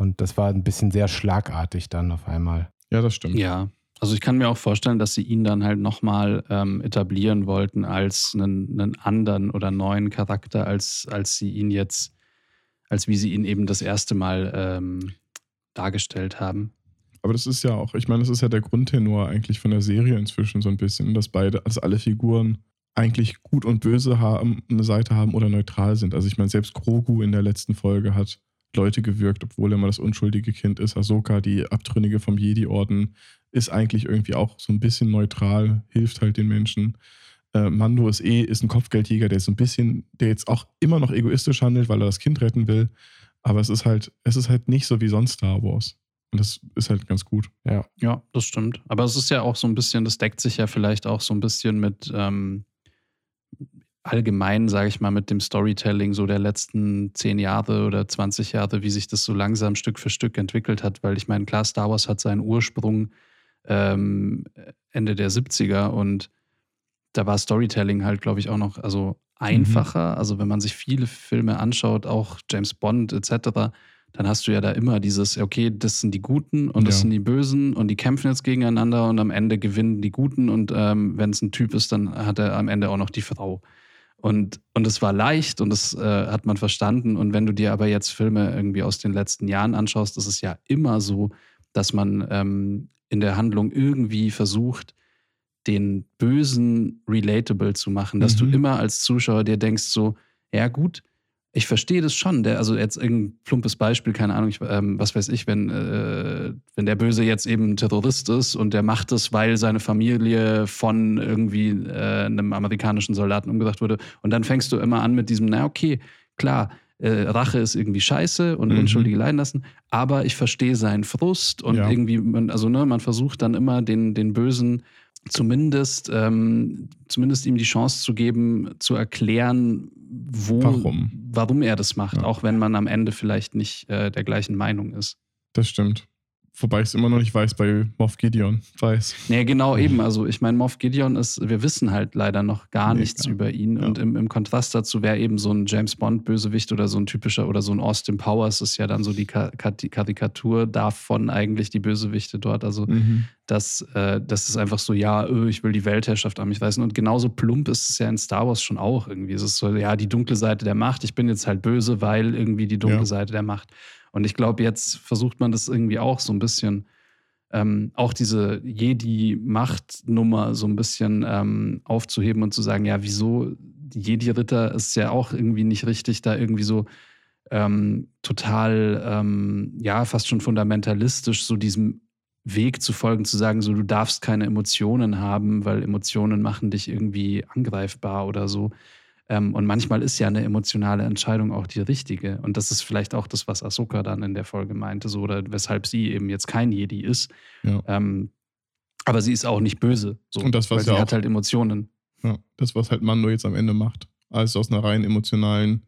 Und das war ein bisschen sehr schlagartig dann auf einmal. Ja, das stimmt. Ja, also ich kann mir auch vorstellen, dass sie ihn dann halt nochmal ähm, etablieren wollten als einen, einen anderen oder neuen Charakter, als, als sie ihn jetzt, als wie sie ihn eben das erste Mal ähm, dargestellt haben. Aber das ist ja auch, ich meine, das ist ja der Grundtenor eigentlich von der Serie inzwischen so ein bisschen, dass beide, dass alle Figuren eigentlich gut und böse haben, eine Seite haben oder neutral sind. Also ich meine, selbst Grogu in der letzten Folge hat Leute gewirkt, obwohl er mal das unschuldige Kind ist. Ahsoka, die Abtrünnige vom Jedi-Orden, ist eigentlich irgendwie auch so ein bisschen neutral, hilft halt den Menschen. Äh, Mando ist eh, ist ein Kopfgeldjäger, der so ein bisschen, der jetzt auch immer noch egoistisch handelt, weil er das Kind retten will. Aber es ist halt, es ist halt nicht so wie sonst Star Wars. Und das ist halt ganz gut. Ja, das stimmt. Aber es ist ja auch so ein bisschen, das deckt sich ja vielleicht auch so ein bisschen mit, ähm, allgemein, sage ich mal, mit dem Storytelling so der letzten zehn Jahre oder 20 Jahre, wie sich das so langsam Stück für Stück entwickelt hat. Weil ich meine, klar, Star Wars hat seinen Ursprung ähm, Ende der 70er und da war Storytelling halt, glaube ich, auch noch also einfacher. Mhm. Also wenn man sich viele Filme anschaut, auch James Bond etc., dann hast du ja da immer dieses, okay, das sind die Guten und das ja. sind die Bösen und die kämpfen jetzt gegeneinander und am Ende gewinnen die Guten und ähm, wenn es ein Typ ist, dann hat er am Ende auch noch die Frau. Und, und es war leicht und das äh, hat man verstanden. Und wenn du dir aber jetzt Filme irgendwie aus den letzten Jahren anschaust, ist es ja immer so, dass man ähm, in der Handlung irgendwie versucht, den Bösen relatable zu machen, dass mhm. du immer als Zuschauer dir denkst, so, ja gut, ich verstehe das schon. Der, also jetzt irgendein plumpes Beispiel, keine Ahnung, ich, ähm, was weiß ich, wenn, äh, wenn der Böse jetzt eben ein Terrorist ist und der macht es, weil seine Familie von irgendwie äh, einem amerikanischen Soldaten umgebracht wurde. Und dann fängst du immer an mit diesem, na okay, klar, äh, Rache ist irgendwie scheiße und mhm. Unschuldige leiden lassen, aber ich verstehe seinen Frust und ja. irgendwie, man, also ne, man versucht dann immer den, den Bösen zumindest, ähm, zumindest ihm die Chance zu geben, zu erklären, wo, warum, warum er das macht, ja. auch wenn man am Ende vielleicht nicht äh, der gleichen Meinung ist. Das stimmt. Wobei ich es immer noch nicht weiß bei Moff Gideon. Weiß. Nee, genau eben. Also ich meine, Moff Gideon ist, wir wissen halt leider noch gar nee, nichts klar. über ihn. Ja. Und im, im Kontrast dazu wäre eben so ein James Bond-Bösewicht oder so ein typischer oder so ein Austin Powers ist ja dann so die Karikatur davon eigentlich, die Bösewichte dort. Also mhm. das, äh, das ist einfach so, ja, öh, ich will die Weltherrschaft an mich reißen. Und genauso plump ist es ja in Star Wars schon auch irgendwie. Es ist so, ja, die dunkle Seite der Macht. Ich bin jetzt halt böse, weil irgendwie die dunkle ja. Seite der Macht. Und ich glaube, jetzt versucht man das irgendwie auch so ein bisschen, ähm, auch diese Jedi-Machtnummer so ein bisschen ähm, aufzuheben und zu sagen, ja, wieso Jedi-Ritter ist ja auch irgendwie nicht richtig, da irgendwie so ähm, total, ähm, ja, fast schon fundamentalistisch so diesem Weg zu folgen, zu sagen, so du darfst keine Emotionen haben, weil Emotionen machen dich irgendwie angreifbar oder so. Ähm, und manchmal ist ja eine emotionale Entscheidung auch die richtige. Und das ist vielleicht auch das, was Ahsoka dann in der Folge meinte, so oder weshalb sie eben jetzt kein Jedi ist. Ja. Ähm, aber sie ist auch nicht böse. So, und das, was weil sie ja hat halt Emotionen. Ja, das, was halt Mando jetzt am Ende macht. Also aus einer rein emotionalen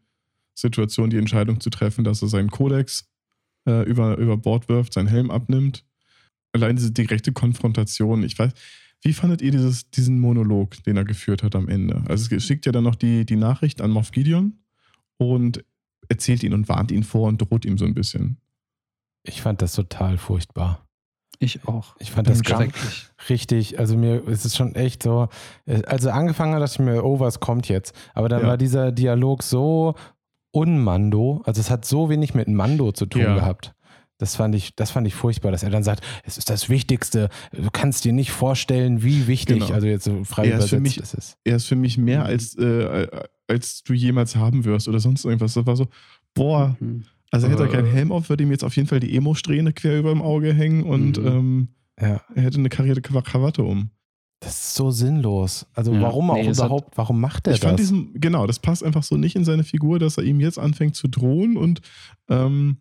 Situation die Entscheidung zu treffen, dass er seinen Kodex äh, über, über Bord wirft, seinen Helm abnimmt. Allein diese direkte Konfrontation, ich weiß, wie fandet ihr dieses, diesen Monolog, den er geführt hat am Ende? Also es schickt ja dann noch die, die Nachricht an Moff Gideon und erzählt ihn und warnt ihn vor und droht ihm so ein bisschen. Ich fand das total furchtbar. Ich auch. Ich fand das ganz richtig. Also mir ist es schon echt so. Also angefangen hat, dachte ich mir, oh, was kommt jetzt? Aber dann ja. war dieser Dialog so unmando. Also es hat so wenig mit Mando zu tun ja. gehabt. Das fand ich, das fand ich furchtbar, dass er dann sagt, es ist das Wichtigste. Du kannst dir nicht vorstellen, wie wichtig, genau. also jetzt so frei er übersetzt ist, mich, ist es. Er ist für mich mehr mhm. als, äh, als du jemals haben wirst oder sonst irgendwas. Das war so, boah, mhm. also hätte er keinen Helm auf, würde ihm jetzt auf jeden Fall die Emo-Strähne quer über dem Auge hängen und mhm. ähm, ja. er hätte eine karierte Krawatte um. Das ist so sinnlos. Also ja, warum auch nee, überhaupt, hat, warum macht er ich das? Fand diesen, genau, das passt einfach so nicht in seine Figur, dass er ihm jetzt anfängt zu drohen und ähm,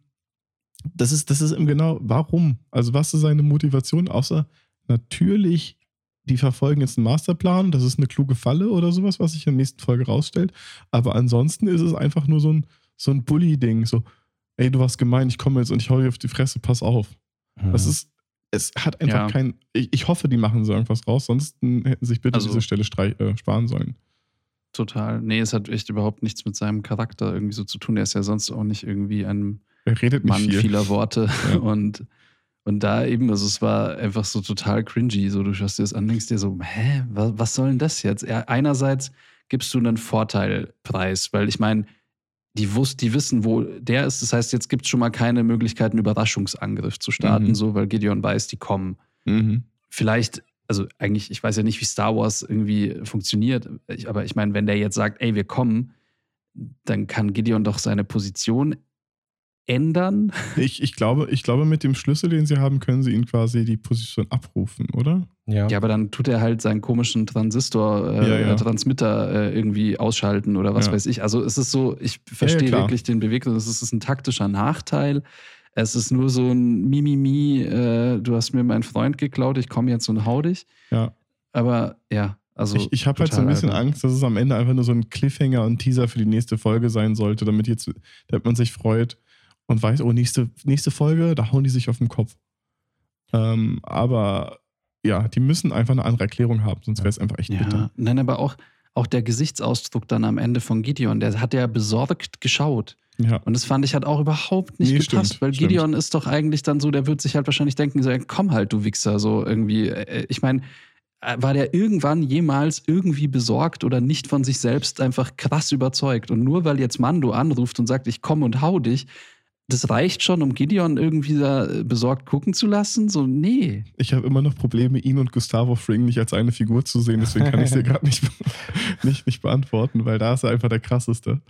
das ist, das ist eben genau, warum? Also, was ist seine Motivation? Außer natürlich, die verfolgen jetzt einen Masterplan, das ist eine kluge Falle oder sowas, was sich in der nächsten Folge rausstellt. Aber ansonsten ist es einfach nur so ein, so ein Bully-Ding. So, ey, du warst gemein, ich komme jetzt und ich hau dir auf die Fresse, pass auf. Mhm. Das ist, es hat einfach ja. kein. Ich, ich, hoffe, die machen so irgendwas raus, sonst hätten sich bitte also, diese Stelle streich, äh, sparen sollen. Total. Nee, es hat echt überhaupt nichts mit seinem Charakter irgendwie so zu tun. Er ist ja sonst auch nicht irgendwie ein er redet Mann viel. vieler Worte. Ja. Und, und da eben, also es war einfach so total cringy. So, du schaust dir das an, denkst dir so, hä, was, was soll denn das jetzt? Einerseits gibst du einen Vorteilpreis, weil ich meine, die, wusst, die wissen, wo der ist. Das heißt, jetzt gibt es schon mal keine Möglichkeit, einen Überraschungsangriff zu starten, mhm. so, weil Gideon weiß, die kommen. Mhm. Vielleicht, also eigentlich, ich weiß ja nicht, wie Star Wars irgendwie funktioniert, aber ich meine, wenn der jetzt sagt, ey, wir kommen, dann kann Gideon doch seine Position ändern? Ich, ich, glaube, ich glaube, mit dem Schlüssel, den sie haben, können sie ihn quasi die Position abrufen, oder? Ja. Ja, aber dann tut er halt seinen komischen Transistor, äh, ja, ja. Transmitter äh, irgendwie ausschalten oder was ja. weiß ich. Also es ist so, ich verstehe wirklich den Beweggrund. Es ist ein taktischer Nachteil. Es ist nur so ein Mimimi, äh, du hast mir meinen Freund geklaut, ich komme jetzt und hau dich. Ja. Aber ja, Also ich ich habe halt so ein bisschen albern. Angst, dass es am Ende einfach nur so ein Cliffhanger und Teaser für die nächste Folge sein sollte, damit jetzt, damit man sich freut und weiß, oh, nächste, nächste Folge, da hauen die sich auf den Kopf. Ähm, aber ja, die müssen einfach eine andere Erklärung haben, sonst wäre es einfach echt bitter. Ja, nein, aber auch, auch der Gesichtsausdruck dann am Ende von Gideon, der hat ja besorgt geschaut. Ja. Und das fand ich hat auch überhaupt nicht Nee, gepasst, stimmt, weil stimmt. Gideon ist doch eigentlich dann so, der wird sich halt wahrscheinlich denken, so, komm halt, du Wichser, so irgendwie. Äh, Ich meine, äh, war der irgendwann jemals irgendwie besorgt oder nicht von sich selbst einfach krass überzeugt? Und nur weil jetzt Mando anruft und sagt, ich komm und hau dich, das reicht schon, um Gideon irgendwie da äh, besorgt gucken zu lassen? So, nee. Ich habe immer noch Probleme, ihn und Gustavo Fring nicht als eine Figur zu sehen, deswegen kann ich es dir gerade nicht, nicht, nicht beantworten, weil da ist er einfach der krasseste.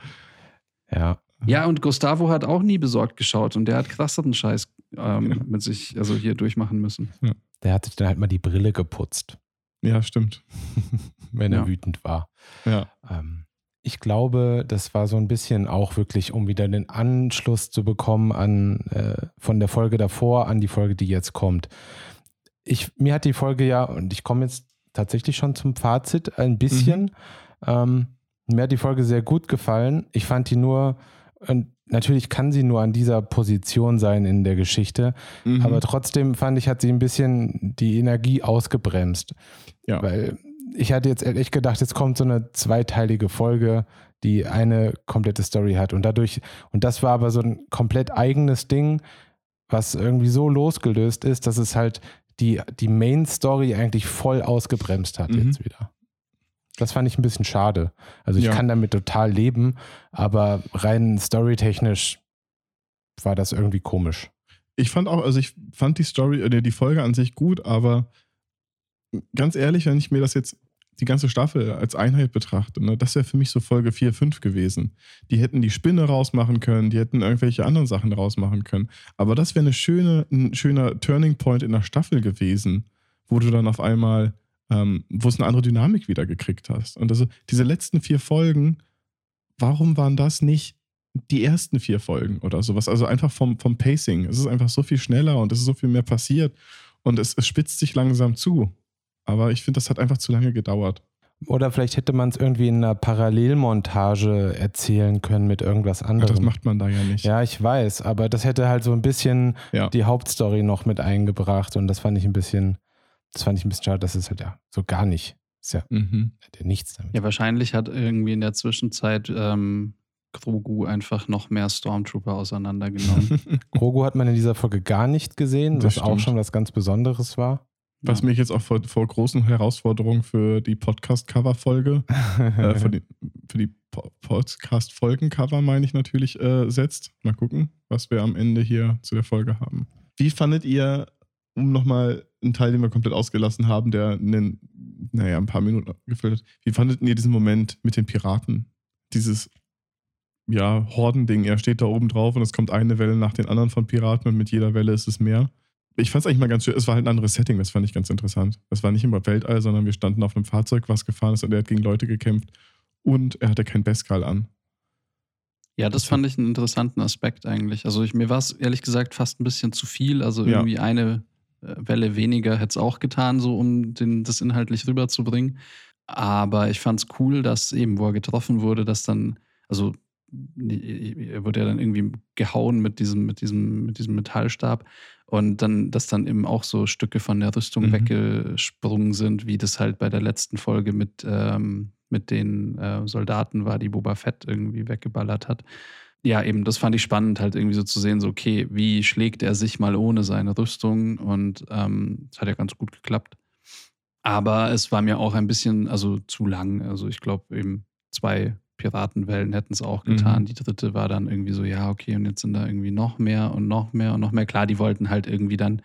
Ja. Ja, und Gustavo hat auch nie besorgt geschaut und der hat krasseren Scheiß ähm, mit sich, also hier durchmachen müssen. Der hat sich dann halt mal die Brille geputzt, Ja, stimmt. wenn er Ja. wütend war. Ja. Ähm, ich glaube, das war so ein bisschen auch wirklich, um wieder den Anschluss zu bekommen an äh, von der Folge davor an die Folge, die jetzt kommt. Ich, mir hat die Folge ja, und ich komme jetzt tatsächlich schon zum Fazit ein bisschen. Ähm, mir hat die Folge sehr gut gefallen. Ich fand die nur, und natürlich kann sie nur an dieser Position sein in der Geschichte, Mhm. aber trotzdem fand ich, hat sie ein bisschen die Energie ausgebremst. Ja. Weil ich hatte jetzt ehrlich gedacht, jetzt kommt so eine zweiteilige Folge, die eine komplette Story hat. Und dadurch, und das war aber so ein komplett eigenes Ding, was irgendwie so losgelöst ist, dass es halt die, die Main Story eigentlich voll ausgebremst hat Mhm. jetzt wieder. Das fand ich ein bisschen schade. Also ich Ja. kann damit total leben, aber rein storytechnisch war das irgendwie komisch. Ich fand auch, also ich fand die Story, äh, die Folge an sich gut, aber ganz ehrlich, wenn ich mir das jetzt die ganze Staffel als Einheit betrachte, ne, das wäre für mich so Folge 4, 5 gewesen. Die hätten die Spinne rausmachen können, die hätten irgendwelche anderen Sachen rausmachen können. Aber das wäre schöne, ein schöner Turning Point in der Staffel gewesen, wo du dann auf einmal, ähm, wo es eine andere Dynamik wieder gekriegt hast. Und also diese letzten vier Folgen, warum waren das nicht die ersten vier Folgen oder sowas? Also einfach vom, vom Pacing. Es ist einfach so viel schneller und es ist so viel mehr passiert und es, es spitzt sich langsam zu. Aber ich finde, das hat einfach zu lange gedauert. Oder vielleicht hätte man es irgendwie in einer Parallelmontage erzählen können mit irgendwas anderem. das macht man da ja nicht. ja, ich weiß, aber das hätte halt so ein bisschen Ja. die Hauptstory noch mit eingebracht und das fand ich ein bisschen, das fand ich ein bisschen schade, dass es halt ja so gar nicht, ist ja, Mhm. hat ja nichts damit. Ja, wahrscheinlich hat irgendwie in der Zwischenzeit ähm, Grogu einfach noch mehr Stormtrooper auseinandergenommen. Grogu hat man in dieser Folge gar nicht gesehen, Das was auch stimmt. schon was ganz Besonderes war. Was Ja. mich jetzt auch vor, vor großen Herausforderungen für die Podcast-Cover-Folge, äh, für die, die Po- Podcast-Folgen-Cover meine ich natürlich, äh, setzt. Mal gucken, was wir am Ende hier zu der Folge haben. Wie fandet ihr, um nochmal einen Teil, den wir komplett ausgelassen haben, der einen, naja, ein paar Minuten gefüllt hat, wie fandet ihr diesen Moment mit den Piraten? Dieses, ja, Hordending, er steht da oben drauf und es kommt eine Welle nach den anderen von Piraten und mit jeder Welle ist es mehr. Ich fand es eigentlich mal ganz schön, es war halt ein anderes Setting, das fand ich ganz interessant. Es war nicht im Weltall, sondern wir standen auf einem Fahrzeug, was gefahren ist und er hat gegen Leute gekämpft und er hatte kein Beskal an. Ja, das fand ich einen interessanten Aspekt eigentlich. Also ich, mir war es ehrlich gesagt fast ein bisschen zu viel. Also Ja. irgendwie eine äh, Welle weniger hätte es auch getan, so um den, das inhaltlich rüberzubringen. Aber ich fand es cool, dass eben, wo er getroffen wurde, dass dann, also er wurde ja dann irgendwie gehauen mit diesem, mit diesem, mit diesem Metallstab und dann, dass dann eben auch so Stücke von der Rüstung Mhm. weggesprungen sind, wie das halt bei der letzten Folge mit, ähm, mit den äh, Soldaten war, die Boba Fett irgendwie weggeballert hat. Ja, eben, das fand ich spannend, halt irgendwie so zu sehen, so, okay, wie schlägt er sich mal ohne seine Rüstung? Und ähm, das hat ja ganz gut geklappt. Aber es war mir auch ein bisschen, also zu lang. Also ich glaube, eben zwei Piratenwellen hätten es auch getan. Mhm. Die dritte war dann irgendwie so, ja, okay, und jetzt sind da irgendwie noch mehr und noch mehr und noch mehr. Klar, die wollten halt irgendwie dann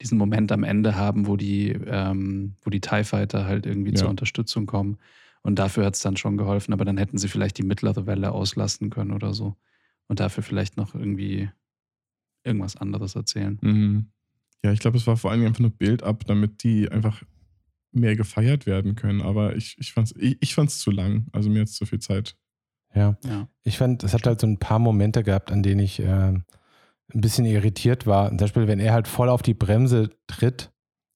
diesen Moment am Ende haben, wo die, ähm, wo die TIE Fighter halt irgendwie Ja. zur Unterstützung kommen. Und dafür hat es dann schon geholfen, aber dann hätten sie vielleicht die mittlere Welle auslassen können oder so. Und dafür vielleicht noch irgendwie irgendwas anderes erzählen. Mhm. Ja, ich glaube, es war vor allem einfach nur Bild ab, damit die einfach mehr gefeiert werden können. Aber ich, ich fand es ich, ich fand's zu lang. Also mir jetzt zu viel Zeit. Ja, Ja. ich fand, es hat halt so ein paar Momente gehabt, an denen ich äh, ein bisschen irritiert war. Zum Beispiel, wenn er halt voll auf die Bremse tritt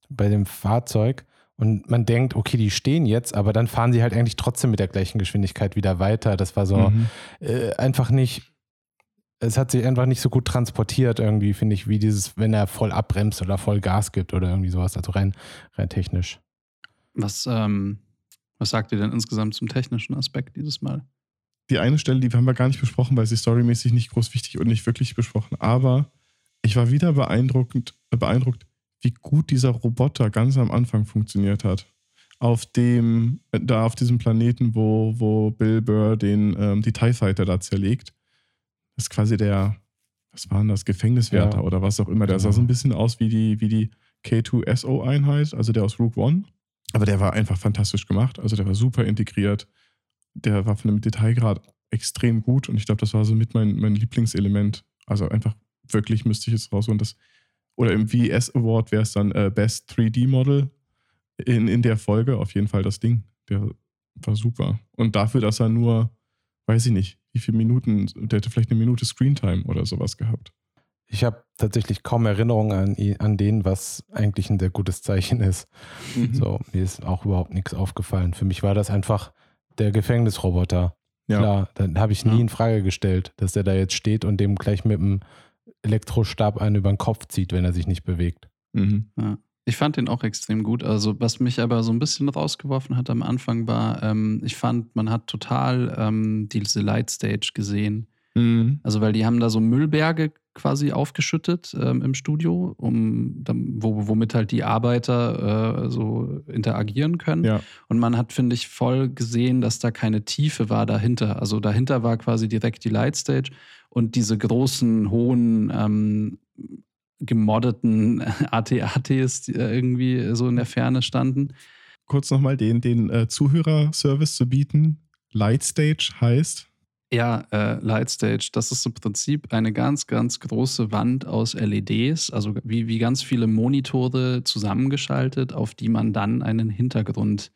bei dem Fahrzeug Und man denkt, okay, die stehen jetzt, aber dann fahren sie halt eigentlich trotzdem mit der gleichen Geschwindigkeit wieder weiter. Das war so Mhm. äh, einfach nicht, es hat sich einfach nicht so gut transportiert irgendwie, finde ich, wie dieses, wenn er voll abbremst oder voll Gas gibt oder irgendwie sowas. Also rein, rein technisch. Was, ähm, was sagt ihr denn insgesamt zum technischen Aspekt dieses Mal? Die eine Stelle, die haben wir gar nicht besprochen, weil sie storymäßig nicht groß wichtig und nicht wirklich besprochen. Aber ich war wieder beeindruckend, äh, beeindruckt, wie gut dieser Roboter ganz am Anfang funktioniert hat. Auf dem, äh, da auf diesem Planeten, wo, wo Bill Burr den, ähm, die TIE Fighter da zerlegt. Das ist quasi der, was war denn das, Gefängniswärter Ja. oder was auch immer. Der sah Genau. so ein bisschen aus wie die, wie die K2SO-Einheit, also der aus Rogue One. Aber der war einfach fantastisch gemacht. Also der war super integriert. Der war von dem Detailgrad extrem gut und ich glaube, das war so mit mein, mein Lieblingselement. Also einfach wirklich müsste ich jetzt rausholen. Das, oder im VS Award wäre es dann äh, Best 3D-Model in, in der Folge auf jeden Fall das Ding. Der war super. Und dafür, dass er nur, weiß ich nicht, wie viele Minuten, der hätte vielleicht eine Minute Screentime oder sowas gehabt. Ich habe tatsächlich kaum Erinnerungen an, an den, was eigentlich ein sehr gutes Zeichen ist. Mhm. So, mir ist auch überhaupt nichts aufgefallen. Für mich war das einfach der Gefängnisroboter. Ja. Klar, dann habe ich nie Ja. in Frage gestellt, dass der da jetzt steht und dem gleich mit dem Elektrostab einen über den Kopf zieht, wenn er sich nicht bewegt. Mhm. Ich fand den auch extrem gut. Also, was mich aber so ein bisschen rausgeworfen hat am Anfang war, ähm, ich fand, man hat total ähm, diese Lightstage gesehen. Mhm. Also, weil die haben da so Müllberge quasi aufgeschüttet ähm, im Studio, um, wo, womit halt die Arbeiter äh, so interagieren können. Ja. Und man hat, finde ich, voll gesehen, dass da keine Tiefe war dahinter. Also dahinter war quasi direkt die Lightstage und diese großen, hohen, ähm, gemoddeten AT-ATs, die irgendwie so in der Ferne standen. Kurz nochmal den, den äh, Zuhörerservice zu bieten. Lightstage heißt. Ja, äh, Lightstage, das ist im Prinzip eine ganz, ganz große Wand aus LEDs, also wie, wie ganz viele Monitore zusammengeschaltet, auf die man dann einen Hintergrund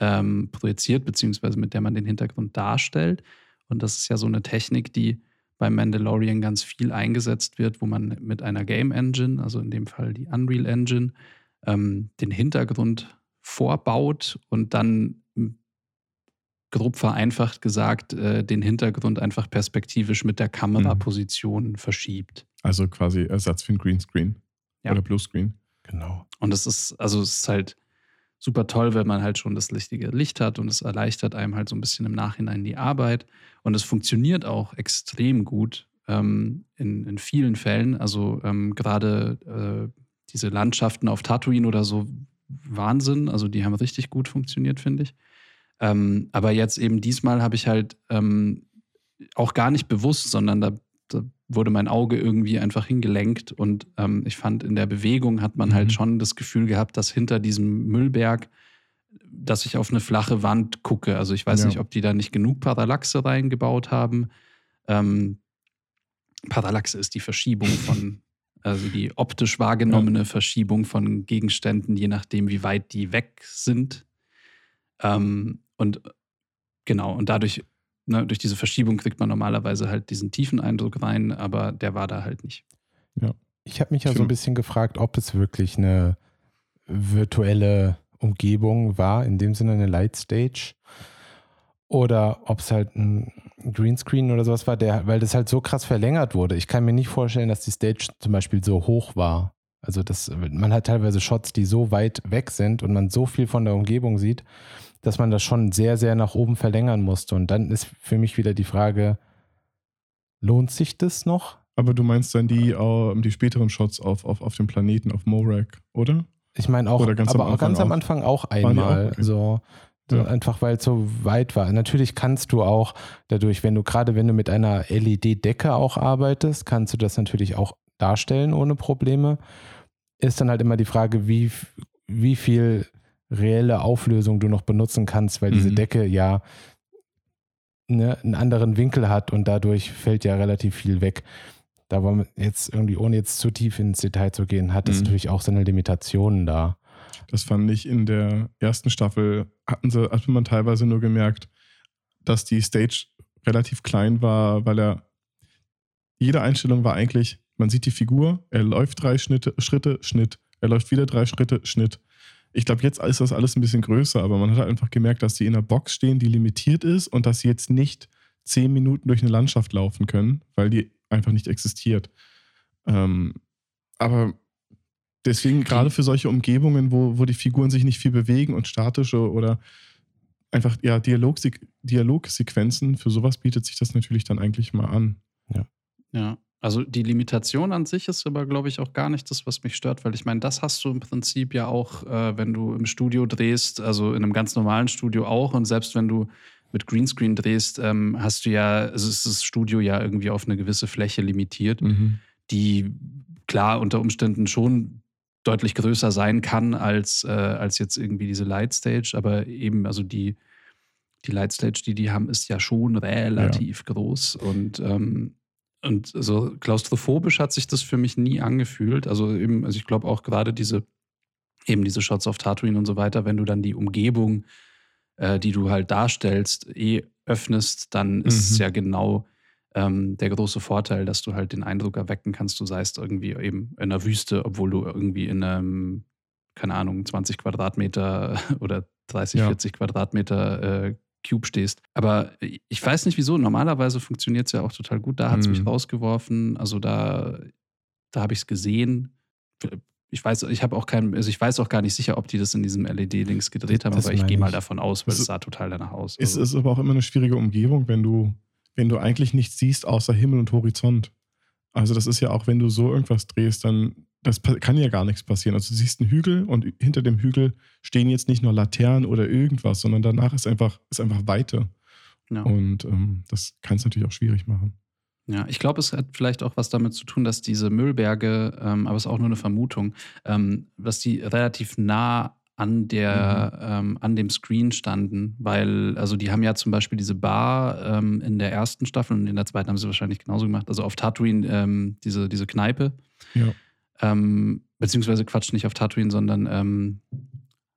ähm, projiziert, beziehungsweise mit der man den Hintergrund darstellt. Und das ist ja so eine Technik, die beim Mandalorian ganz viel eingesetzt wird, wo man mit einer Game Engine, also in dem Fall die Unreal Engine, ähm, den Hintergrund vorbaut und dann grob vereinfacht gesagt äh, den Hintergrund einfach perspektivisch mit der Kameraposition verschiebt. Also quasi Ersatz für ein Greenscreen. Ja. Oder Bluescreen. Genau. Und es ist, also es ist halt super toll, wenn man halt schon das richtige Licht hat und es erleichtert einem halt so ein bisschen im Nachhinein die Arbeit. Und es funktioniert auch extrem gut ähm, in, in vielen Fällen. Also ähm, gerade äh, diese Landschaften auf Tatooine oder so, Wahnsinn. Also die haben richtig gut funktioniert, finde ich. Ähm, aber jetzt eben diesmal habe ich halt ähm, auch gar nicht bewusst, sondern da, da wurde mein Auge irgendwie einfach hingelenkt und ähm, ich fand, in der Bewegung hat man Mhm. halt schon das Gefühl gehabt, dass hinter diesem Müllberg, dass ich auf eine flache Wand gucke. Also ich weiß Ja. nicht, ob die da nicht genug Parallaxe reingebaut haben. Ähm, Parallaxe ist die Verschiebung von, also die optisch wahrgenommene Verschiebung von Gegenständen, je nachdem, wie weit die weg sind. Ähm, und genau, und dadurch, ne, durch diese Verschiebung kriegt man normalerweise halt diesen tiefen Eindruck rein, aber der war da halt nicht. Ich habe mich ja so ein bisschen gefragt, ob es wirklich eine virtuelle Umgebung war, in dem Sinne eine Lightstage. Oder ob es halt ein Greenscreen oder sowas war, der, weil das halt so krass verlängert wurde. Ich kann mir nicht vorstellen, dass die Stage zum Beispiel so hoch war. Also das, man hat teilweise Shots, die so weit weg sind und man so viel von der Umgebung sieht, dass man das schon sehr, sehr nach oben verlängern musste. Und dann ist für mich wieder die Frage, lohnt sich das noch? Aber du meinst dann die, äh, die späteren Shots auf, auf, auf dem Planeten, auf Morak, oder? Ich meine auch, ganz am aber auch Anfang ganz am auch? Anfang auch auch? einmal. Okay. So, so Ja. einfach weil es so weit war. Natürlich kannst du auch dadurch, wenn du gerade wenn du mit einer LED-Decke auch arbeitest, kannst du das natürlich auch darstellen ohne Probleme. Ist dann halt immer die Frage, wie, wie viel reelle Auflösung du noch benutzen kannst, weil diese Mhm. Decke ja ne, einen anderen Winkel hat und dadurch fällt ja relativ viel weg. Da war jetzt irgendwie, ohne jetzt zu tief ins Detail zu gehen, hat das Mhm. natürlich auch seine Limitationen da. Das fand ich in der ersten Staffel, hatten sie, hat man teilweise nur gemerkt, dass die Stage relativ klein war, weil er jede Einstellung war eigentlich, man sieht die Figur, er läuft drei Schnitte, Schritte, Schnitt, er läuft wieder drei Schritte, Schnitt. Ich glaube, jetzt ist das alles ein bisschen größer, aber man hat halt einfach gemerkt, dass sie in einer Box stehen, die limitiert ist und dass sie jetzt nicht zehn Minuten durch eine Landschaft laufen können, weil die einfach nicht existiert. Ähm, aber deswegen, gerade für solche Umgebungen, wo, wo die Figuren sich nicht viel bewegen und statische oder einfach ja, Dialogse Dialogsequenzen, für sowas bietet sich das natürlich dann eigentlich mal an. Ja. Ja. Also die Limitation an sich ist aber, glaube ich, auch gar nicht das, was mich stört, weil ich meine, das hast du im Prinzip ja auch, äh, wenn du im Studio drehst, also in einem ganz normalen Studio auch. Und selbst wenn du mit Greenscreen drehst, ähm, hast du ja, also ist das Studio ja irgendwie auf eine gewisse Fläche limitiert, Mhm. die klar unter Umständen schon deutlich größer sein kann als, äh, als jetzt irgendwie diese Lightstage, aber eben, also die, die Lightstage, die die haben, ist ja schon relativ groß. Und ähm, und so klaustrophobisch hat sich das für mich nie angefühlt. Also eben, also ich glaube auch gerade diese, eben diese Shots auf Tatooine und so weiter, wenn du dann die Umgebung, äh, die du halt darstellst, eh öffnest, dann ist es Mhm. ja genau ähm, der große Vorteil, dass du halt den Eindruck erwecken kannst, du seist irgendwie eben in einer Wüste, obwohl du irgendwie in einem, keine Ahnung, 20 Quadratmeter oder 30, Ja. 40 Quadratmeter äh, Cube stehst. Aber ich weiß nicht wieso. Normalerweise funktioniert es ja auch total gut. Da hat es mich Mhm. rausgeworfen. Also da, da habe ich es gesehen. Ich weiß, ich habe auch kein, also ich weiß auch gar nicht sicher, ob die das in diesem LED-Links gedreht haben, Das aber ich gehe mal davon aus, weil Es sah total danach aus. Es Also, ist aber auch immer eine schwierige Umgebung, wenn du, wenn du eigentlich nichts siehst außer Himmel und Horizont. Also das ist ja auch, wenn du so irgendwas drehst, dann das kann ja gar nichts passieren. Also du siehst einen Hügel und hinter dem Hügel stehen jetzt nicht nur Laternen oder irgendwas, sondern danach ist einfach, ist einfach Weite. ja. Und ähm, das kann es natürlich auch schwierig machen. Ja, ich glaube, es hat vielleicht auch was damit zu tun, dass diese Müllberge, ähm, aber es ist auch nur eine Vermutung, ähm, dass die relativ nah an der, ähm, an dem Screen standen, weil, also die haben ja zum Beispiel diese Bar ähm, in der ersten Staffel und in der zweiten haben sie wahrscheinlich genauso gemacht. Also auf Tatooine ähm, diese, diese Kneipe, Ja. Ähm, beziehungsweise Quatsch, nicht auf Tatooine, sondern ähm,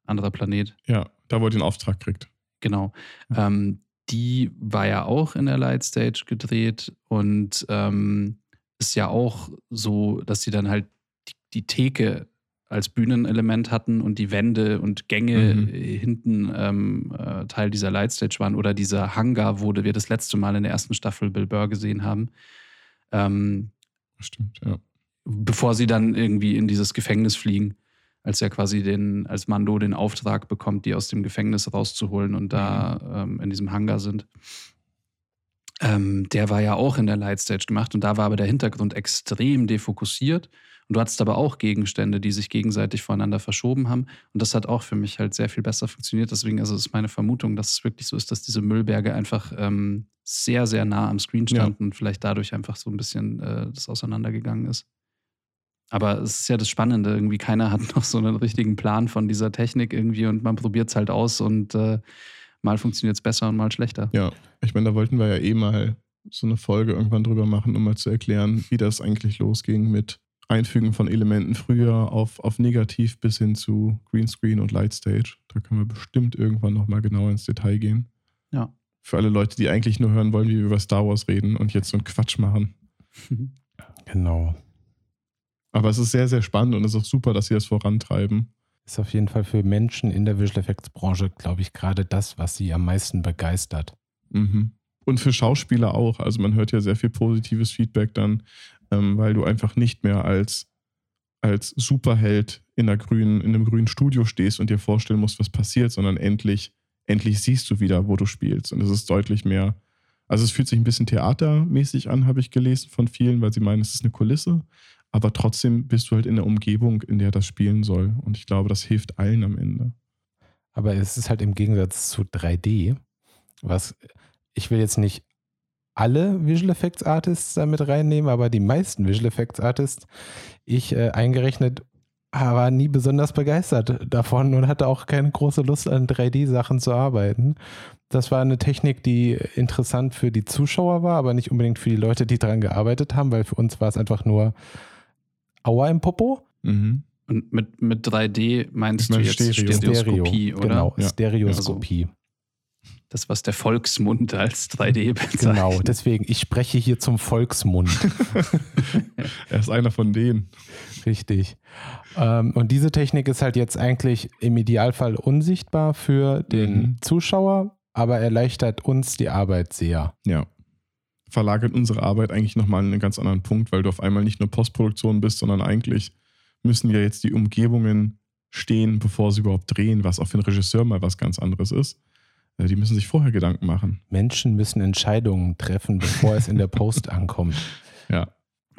anderer Planet. Ja, da wo er den Auftrag kriegt. Genau. Ähm, die war ja auch in der Light Stage gedreht und ähm, ist ja auch so, dass sie dann halt die, die Theke als Bühnenelement hatten und die Wände und Gänge Mhm. hinten ähm, äh, Teil dieser Light Stage waren oder dieser Hangar, wo wir das letzte Mal in der ersten Staffel Bill Burr gesehen haben. Ähm, Stimmt, ja. Bevor sie dann irgendwie in dieses Gefängnis fliegen, als er quasi den, als Mando den Auftrag bekommt, die aus dem Gefängnis rauszuholen und da ähm, in diesem Hangar sind. Ähm, der war ja auch in der Lightstage gemacht und da war aber der Hintergrund extrem defokussiert. Und du hattest aber auch Gegenstände, die sich gegenseitig voneinander verschoben haben. Und das hat auch für mich halt sehr viel besser funktioniert. Deswegen, also ist meine Vermutung, dass es wirklich so ist, dass diese Müllberge einfach ähm, sehr, sehr nah am Screen Ja. standen und vielleicht dadurch einfach so ein bisschen äh, das auseinandergegangen ist. Aber es ist ja das Spannende, irgendwie keiner hat noch so einen richtigen Plan von dieser Technik irgendwie und man probiert es halt aus und äh, mal funktioniert es besser und mal schlechter. Ja, ich meine, da wollten wir ja eh mal so eine Folge irgendwann drüber machen, um mal zu erklären, wie das eigentlich losging mit Einfügen von Elementen früher auf, auf Negativ bis hin zu Greenscreen und Lightstage. Da können wir bestimmt irgendwann nochmal genauer ins Detail gehen. Ja. Für alle Leute, die eigentlich nur hören wollen, wie wir über Star Wars reden und jetzt so einen Quatsch machen. Genau. Aber es ist sehr, sehr spannend und es ist auch super, dass sie das vorantreiben. Ist auf jeden Fall für Menschen in der Visual Effects Branche, glaube ich, gerade das, was sie am meisten begeistert. Mhm. Und für Schauspieler auch. Also man hört ja sehr viel positives Feedback dann, ähm, weil du einfach nicht mehr als, als Superheld in, einer grünen, in einem grünen Studio stehst und dir vorstellen musst, was passiert, sondern endlich, endlich siehst du wieder, wo du spielst. Und es ist deutlich mehr. Also es fühlt sich ein bisschen theatermäßig an, habe ich gelesen von vielen, weil sie meinen, es ist eine Kulisse. Aber trotzdem bist du halt in der Umgebung, in der das spielen soll. Und ich glaube, das hilft allen am Ende. Aber es ist halt im Gegensatz zu 3D, was ich will jetzt nicht alle Visual Effects Artists damit reinnehmen, aber die meisten Visual Effects Artists, ich äh, eingerechnet, war nie besonders begeistert davon und hatte auch keine große Lust an 3D-Sachen zu arbeiten. Das war eine Technik, die interessant für die Zuschauer war, aber nicht unbedingt für die Leute, die daran gearbeitet haben, weil für uns war es einfach nur Aua im Popo. Mhm. Und mit, mit 3D meinst Ich meine du jetzt Stereo. Stereoskopie, oder? Genau, Ja. Stereoskopie. Das, was der Volksmund als 3D bezeichnet. Genau, deswegen, ich spreche hier zum Volksmund. er ist einer von denen. Richtig. Ähm, und diese Technik ist halt jetzt eigentlich im Idealfall unsichtbar für den Mhm. Zuschauer, aber erleichtert uns die Arbeit sehr. Ja. Verlagert unsere Arbeit eigentlich nochmal einen ganz anderen Punkt, weil du auf einmal nicht nur Postproduktion bist, sondern eigentlich müssen ja jetzt die Umgebungen stehen, bevor sie überhaupt drehen, was auch für einen Regisseur mal was ganz anderes ist. Äh, Die müssen sich vorher Gedanken machen. Menschen müssen Entscheidungen treffen, bevor es in der Post ankommt. Ja.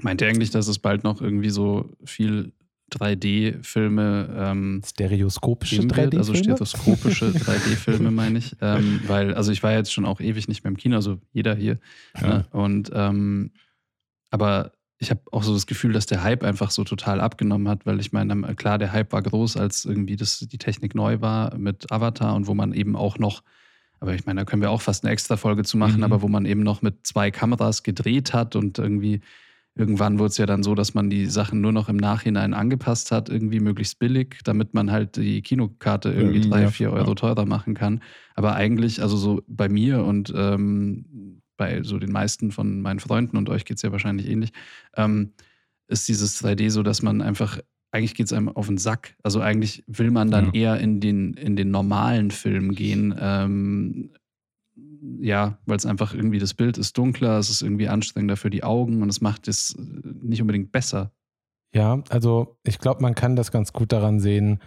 Meint ihr eigentlich, dass es bald noch irgendwie so viel 3D-Filme ähm, Stereoskopische geben wird? 3D-Filme? Also stereoskopische 3D-Filme, meine ich. Ähm, weil, also ich war jetzt schon auch ewig nicht mehr im Kino, also jeder hier. ja. Ne? Und ähm, aber ich habe auch so das Gefühl, dass der Hype einfach so total abgenommen hat, weil ich meine, klar, der Hype war groß, als irgendwie das, die Technik neu war mit Avatar und wo man eben auch noch, aber ich meine, da können wir auch fast eine extra Folge zu machen, Mhm. aber wo man eben noch mit zwei Kameras gedreht hat und irgendwie irgendwann wurde es ja dann so, dass man die Sachen nur noch im Nachhinein angepasst hat, irgendwie möglichst billig, damit man halt die Kinokarte irgendwie Ähm, drei, ja, vier ja. Euro teurer machen kann. Aber eigentlich, also so bei mir und ähm, bei so den meisten von meinen Freunden und euch geht es ja wahrscheinlich ähnlich, ähm, ist dieses 3D so, dass man einfach, eigentlich geht es einem auf den Sack. Also eigentlich will man dann Ja. eher in den, in den normalen Film gehen. Ähm, ja, weil es einfach irgendwie das Bild ist dunkler, es ist irgendwie anstrengender für die Augen und es macht es nicht unbedingt besser. Ja, also ich glaube, man kann das ganz gut daran sehen,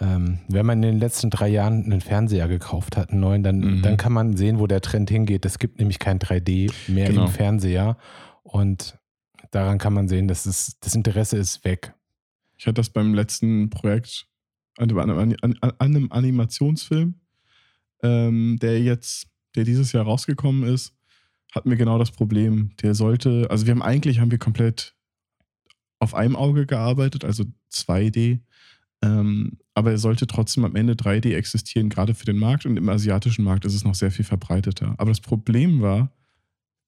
ähm, wenn man in den letzten drei Jahren einen Fernseher gekauft hat, einen neuen, dann, Mhm. dann kann man sehen, wo der Trend hingeht. Es gibt nämlich kein 3D mehr Genau. im Fernseher und daran kann man sehen, dass es, das Interesse ist weg. Ich hatte das beim letzten Projekt an einem, an, an, an einem Animationsfilm, ähm, der jetzt, der dieses Jahr rausgekommen ist, hatten wir genau das Problem. Der sollte, also wir haben eigentlich haben wir komplett auf einem Auge gearbeitet, also 2D. Ähm, aber er sollte trotzdem am Ende 3D existieren, gerade für den Markt. Und im asiatischen Markt ist es noch sehr viel verbreiteter. Aber das Problem war,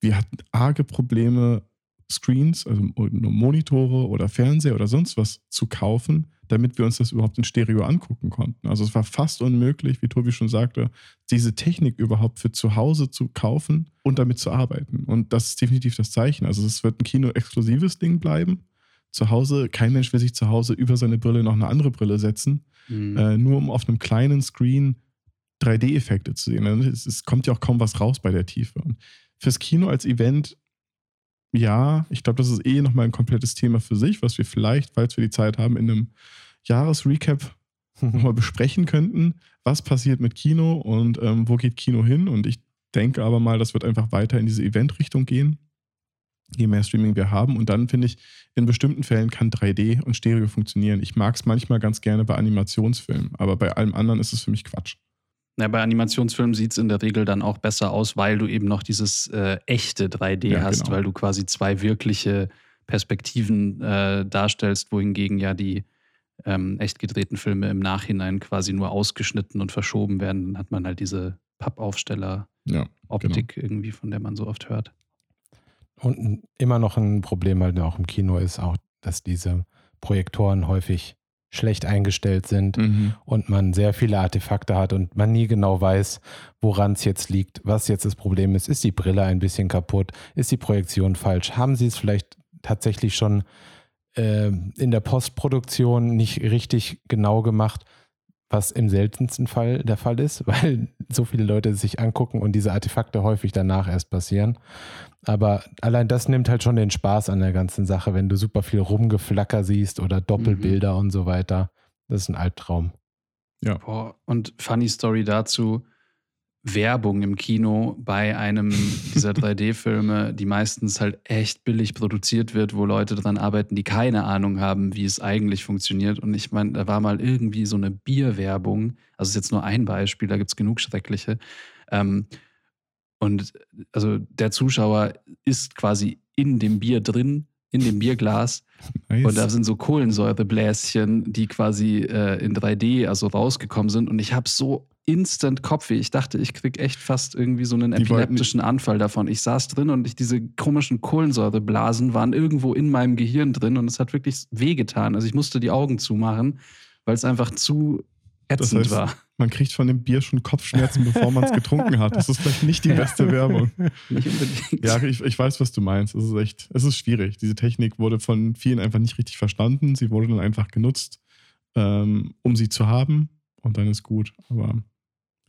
wir hatten arge Probleme, Screens, also nur Monitore oder Fernseher oder sonst was zu kaufen, damit wir uns das überhaupt in Stereo angucken konnten. Also es war fast unmöglich, wie Tobi schon sagte, diese Technik überhaupt für zu Hause zu kaufen und damit zu arbeiten. Und das ist definitiv das Zeichen. Also es wird ein Kino-exklusives Ding bleiben. Zu Hause, kein Mensch will sich zu Hause über seine Brille noch eine andere Brille setzen, Mhm. äh, nur um auf einem kleinen Screen 3D-Effekte zu sehen. Es, es kommt ja auch kaum was raus bei der Tiefe. Und fürs Kino als Event, ja, ich glaube, das ist eh nochmal ein komplettes Thema für sich, was wir vielleicht, falls wir die Zeit haben, in einem Jahresrecap nochmal besprechen könnten. Was passiert mit Kino und ähm, wo geht Kino hin? Und ich denke aber mal, das wird einfach weiter in diese Event-Richtung gehen, je mehr Streaming wir haben. Und dann finde ich, in bestimmten Fällen kann 3D und Stereo funktionieren. Ich mag es manchmal ganz gerne bei Animationsfilmen, aber bei allem anderen ist es für mich Quatsch. Ja, bei Animationsfilmen sieht es in der Regel dann auch besser aus, weil du eben noch dieses äh, echte 3D Ja, hast, genau. weil du quasi zwei wirkliche Perspektiven äh, darstellst, wohingegen ja die ähm, echt gedrehten Filme im Nachhinein quasi nur ausgeschnitten und verschoben werden. Dann hat man halt diese Pappaufsteller-Optik Ja, irgendwie, von der man so oft hört. Und immer noch ein Problem halt auch im Kino ist auch, dass diese Projektoren häufig schlecht eingestellt sind Mhm. und man sehr viele Artefakte hat und man nie genau weiß, woran es jetzt liegt, was jetzt das Problem ist. Ist die Brille ein bisschen kaputt? Ist die Projektion falsch? Haben sie es vielleicht tatsächlich schon äh, in der Postproduktion nicht richtig genau gemacht, was im seltensten Fall der Fall ist, weil so viele Leute sich angucken und diese Artefakte häufig danach erst passieren. Aber allein das nimmt halt schon den Spaß an der ganzen Sache, wenn du super viel Rumgeflacker siehst oder Doppelbilder und so weiter. Das ist ein Albtraum. Boah, und funny Story dazu: Werbung im Kino bei einem dieser 3D-Filme, die meistens halt echt billig produziert wird, wo Leute dran arbeiten, die keine Ahnung haben, wie es eigentlich funktioniert. Und ich meine, da war mal irgendwie so eine Bierwerbung, also ist jetzt nur ein Beispiel, da gibt es genug schreckliche. Ähm, und also der Zuschauer ist quasi in dem Bier drin, in dem Bierglas Nice. und da sind so Kohlensäurebläschen, die quasi äh, in 3D also rausgekommen sind. Und ich habe so instant Kopfweh. Ich dachte, ich krieg echt fast irgendwie so einen epileptischen Anfall davon. Ich saß drin und ich, diese komischen Kohlensäureblasen waren irgendwo in meinem Gehirn drin und es hat wirklich wehgetan. Also ich musste die Augen zumachen, weil es einfach zu Das ätzend heißt, war. man kriegt von dem Bier schon Kopfschmerzen, bevor man es getrunken hat. Das ist vielleicht nicht die beste Werbung. Nicht unbedingt. Ja, ich, ich weiß, was du meinst. Es ist echt, es ist schwierig. Diese Technik wurde von vielen einfach nicht richtig verstanden. Sie wurde dann einfach genutzt, ähm, um sie zu haben und dann ist gut. Aber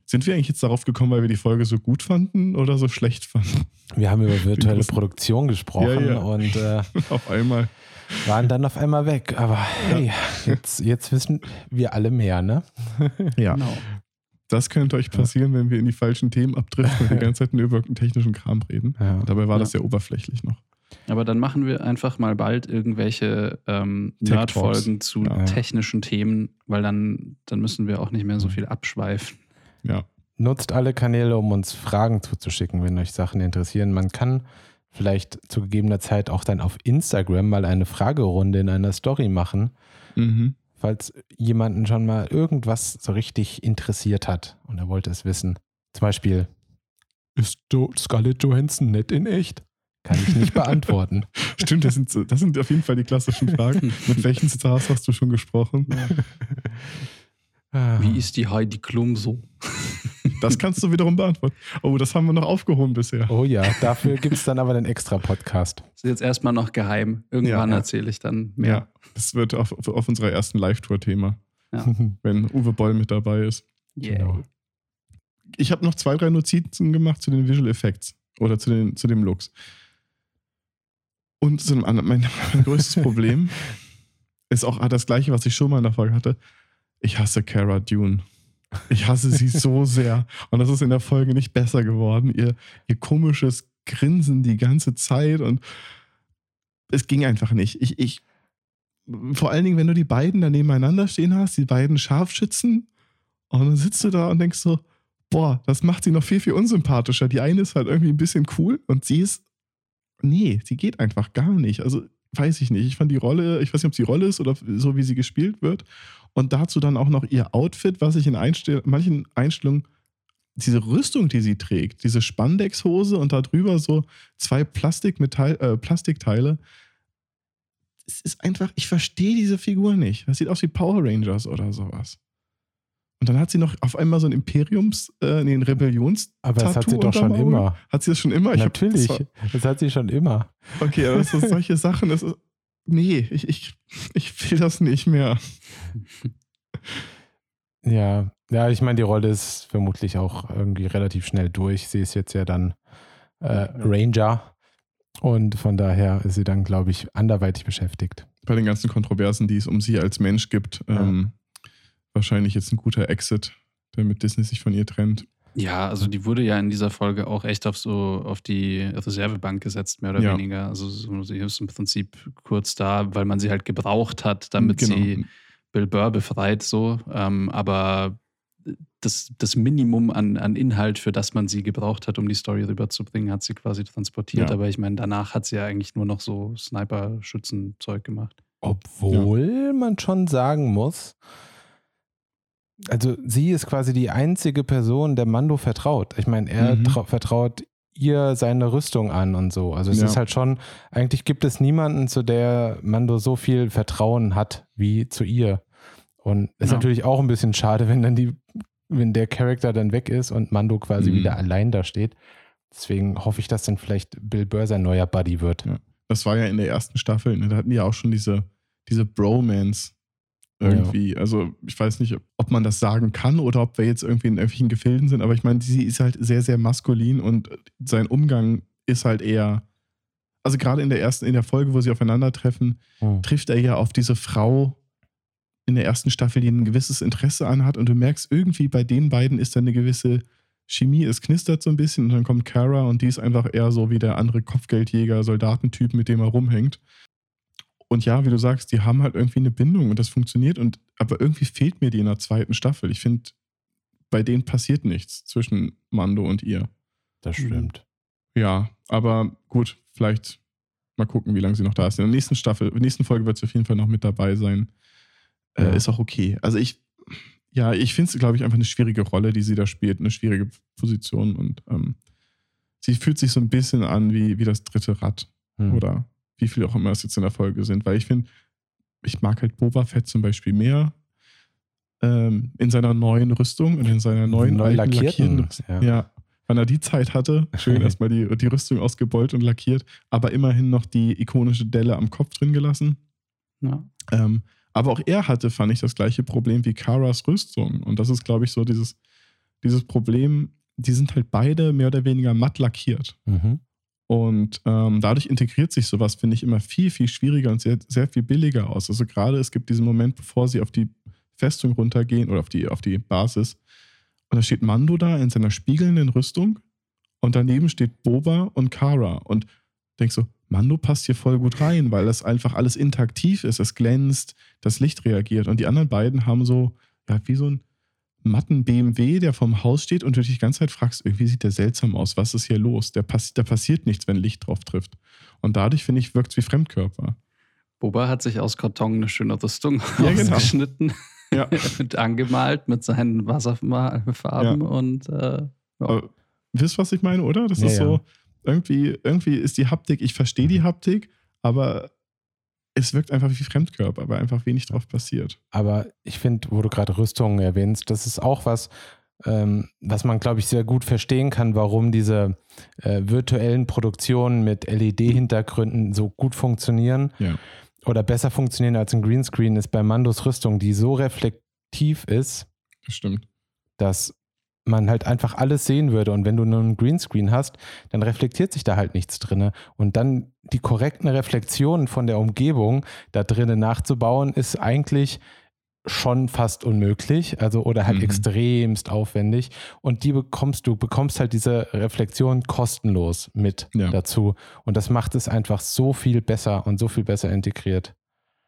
sind wir eigentlich jetzt darauf gekommen, weil wir die Folge so gut fanden oder so schlecht fanden? Wir haben über virtuelle. Produktion gesprochen Ja, ja. und äh, Auf einmal. waren dann auf einmal weg. Aber hey, jetzt, jetzt wissen wir alle mehr, ne? Ja. Genau. Das könnte euch passieren, wenn wir in die falschen Themen abdriften und die ganze Zeit nur über technischen Kram reden. Ja. Dabei war Ja. das sehr oberflächlich noch. Aber dann machen wir einfach mal bald irgendwelche ähm, Nerd-Folgen zu Ja. technischen Themen, weil dann, dann müssen wir auch nicht mehr so Mhm. viel abschweifen. Ja. Nutzt alle Kanäle, um uns Fragen zuzuschicken, wenn euch Sachen interessieren. Man kann vielleicht zu gegebener Zeit auch dann auf Instagram mal eine Fragerunde in einer Story machen, Mhm. Falls jemanden schon mal irgendwas so richtig interessiert hat und er wollte es wissen. Zum Beispiel, ist Jo- Scarlett Johansson nett in echt? Kann ich nicht beantworten. Stimmt, das sind, das sind auf jeden Fall die klassischen Fragen. Mit welchen Stars hast du schon gesprochen? Ah. Wie ist die Heidi Klum so? Das kannst du wiederum beantworten. Oh, das haben wir noch aufgehoben bisher. Oh ja, dafür gibt es dann aber den extra Podcast. Das ist jetzt erstmal noch geheim. Irgendwann Ja, ja. erzähle ich dann mehr. Ja, das wird auf, auf, auf unserer ersten Live-Tour-Thema, Ja. wenn Uwe Boll mit dabei ist. Yeah. Genau. Ich habe noch zwei, drei Notizen gemacht zu den Visual Effects oder zu, den, zu dem Looks. Und zu einem anderen, mein, mein größtes Problem ist auch das gleiche, was ich schon mal in der Folge hatte. Ich hasse Cara Dune. Ich hasse sie so sehr. Und das ist in der Folge nicht besser geworden. Ihr, ihr komisches Grinsen die ganze Zeit und es ging einfach nicht. Ich, ich, vor allen Dingen, wenn du die beiden da nebeneinander stehen hast, die beiden Scharfschützen, und dann sitzt du da und denkst so, boah, das macht sie noch viel, viel unsympathischer. Die eine ist halt irgendwie ein bisschen cool und sie ist, nee, sie geht einfach gar nicht. Also weiß ich nicht. Ich fand die Rolle, ich weiß nicht, ob es die Rolle ist oder so, wie sie gespielt wird. Und dazu dann auch noch ihr Outfit, was ich in Einstell manchen Einstellungen, diese Rüstung, die sie trägt, diese Spandexhose und da drüber so zwei Plastikmetall, äh, Plastikteile. Es ist einfach, ich verstehe diese Figur nicht. Das sieht aus wie Power Rangers oder sowas. Und dann hat sie noch auf einmal so ein Imperiums, äh, nee, ein Rebellions. Aber das hat sie doch schon immer. Hat sie das schon immer? Ich hab- Natürlich, das das hat sie schon immer. Okay, aber das ist solche Sachen, das ist. Nee, ich, ich, ich will das nicht mehr. Ja, ja, ich meine, die Rolle ist vermutlich auch irgendwie relativ schnell durch. Sie ist jetzt ja dann äh, Ranger und von daher ist sie dann, glaube ich, anderweitig beschäftigt. Bei den ganzen Kontroversen, die es um sie als Mensch gibt, Ja. ähm, wahrscheinlich jetzt ein guter Exit, damit Disney sich von ihr trennt. Ja, also die wurde ja in dieser Folge auch echt auf so auf die Reservebank gesetzt, mehr oder Ja. weniger. Also so, sie ist im Prinzip kurz da, weil man sie halt gebraucht hat, damit Genau. sie Bill Burr befreit, so. Ähm, aber das, das Minimum an, an Inhalt, für das man sie gebraucht hat, um die Story rüberzubringen, hat sie quasi transportiert. Ja. Aber ich meine, danach hat sie ja eigentlich nur noch so Sniper-Schützen-Zeug gemacht. Obwohl man schon sagen muss, also sie ist quasi die einzige Person, der Mando vertraut. Ich meine, er Mhm. trau- vertraut ihr seine Rüstung an und so. Also es Ja. ist halt schon, eigentlich gibt es niemanden, zu der Mando so viel Vertrauen hat wie zu ihr. Und ist Ja. natürlich auch ein bisschen schade, wenn dann die, wenn der Charakter dann weg ist und Mando quasi Mhm. wieder allein da steht. Deswegen hoffe ich, dass dann vielleicht Bill Burr sein neuer Buddy wird. Ja. Das war ja in der ersten Staffel, ne? da hatten die ja auch schon diese, diese Bromance irgendwie. Also ich weiß nicht, ob man das sagen kann oder ob wir jetzt irgendwie in irgendwelchen Gefilden sind, aber ich meine, sie ist halt sehr, sehr maskulin und sein Umgang ist halt eher, also gerade in der ersten, in der Folge, wo sie aufeinandertreffen, Hm. trifft er ja auf diese Frau in der ersten Staffel, die ein gewisses Interesse anhat und du merkst irgendwie bei den beiden ist da eine gewisse Chemie, es knistert so ein bisschen und dann kommt Kara und die ist einfach eher so wie der andere Kopfgeldjäger, Soldatentyp, mit dem er rumhängt. Und ja, wie du sagst, die haben halt irgendwie eine Bindung und das funktioniert und aber irgendwie fehlt mir die in der zweiten Staffel. Ich finde, bei denen passiert nichts zwischen Mando und ihr. Das Mhm. stimmt. Ja, aber gut, vielleicht mal gucken, wie lange sie noch da ist. In der nächsten Staffel, in der nächsten Folge wird sie auf jeden Fall noch mit dabei sein. Äh, Ja. Ist auch okay. Also ich, ja, ich finde es, glaube ich, einfach eine schwierige Rolle, die sie da spielt, eine schwierige Position und ähm, sie fühlt sich so ein bisschen an wie, wie das dritte Rad Hm. oder wie viel auch immer es jetzt in der Folge sind, weil ich finde, ich mag halt Boba Fett zum Beispiel mehr. ähm, in seiner neuen Rüstung und in seiner neuen Neu alten lackierten, lackierten ja. ja. Wenn er die Zeit hatte, schön erstmal die, die Rüstung ausgebeult und lackiert, aber immerhin noch die ikonische Delle am Kopf drin gelassen. Ja. Ähm, aber auch er hatte, fand ich, das gleiche Problem wie Karas Rüstung. Und das ist, glaube ich, so dieses, dieses Problem, die sind halt beide mehr oder weniger matt lackiert. Mhm. Und ähm, dadurch integriert sich sowas, finde ich, immer viel, viel schwieriger und sehr, sehr viel billiger aus. Also gerade es gibt diesen Moment, bevor sie auf die Festung runtergehen oder auf die, auf die Basis. Und da steht Mando da in seiner spiegelnden Rüstung und daneben steht Boba und Kara. Und denkst so, Mando passt hier voll gut rein, weil das einfach alles interaktiv ist. Es glänzt, das Licht reagiert. Und die anderen beiden haben so, ja, wie so ein matten BMW, der vorm Haus steht und du dich die ganze Zeit fragst, irgendwie sieht der seltsam aus, was ist hier los? Der pass da passiert nichts, wenn Licht drauf trifft. Und dadurch, finde ich, wirkt es wie Fremdkörper. Boba hat sich aus Karton eine schöne Rüstung Ja, genau. ausgeschnitten, Ja. mit angemalt mit seinen Wasserfarben Ja. und äh, ja. Wisst was ich meine, oder? Das Ja, ist ja. so, irgendwie, irgendwie ist die Haptik, ich verstehe die Haptik, aber es wirkt einfach wie Fremdkörper, weil einfach wenig drauf passiert. Aber ich finde, wo du gerade Rüstungen erwähnst, das ist auch was, ähm, was man, glaube ich, sehr gut verstehen kann, warum diese äh, virtuellen Produktionen mit LED-Hintergründen so gut funktionieren Ja. oder besser funktionieren als ein Greenscreen, ist bei Mandos Rüstung, die so reflektiv ist, Das stimmt. dass man halt einfach alles sehen würde. Und wenn du nur einen Greenscreen hast, dann reflektiert sich da halt nichts drinne. Und dann die korrekten Reflexionen von der Umgebung da drinnen nachzubauen, ist eigentlich schon fast unmöglich, also oder halt Mhm. extremst aufwendig. Und die bekommst du, bekommst halt diese Reflexion kostenlos mit Ja. dazu. Und das macht es einfach so viel besser und so viel besser integriert.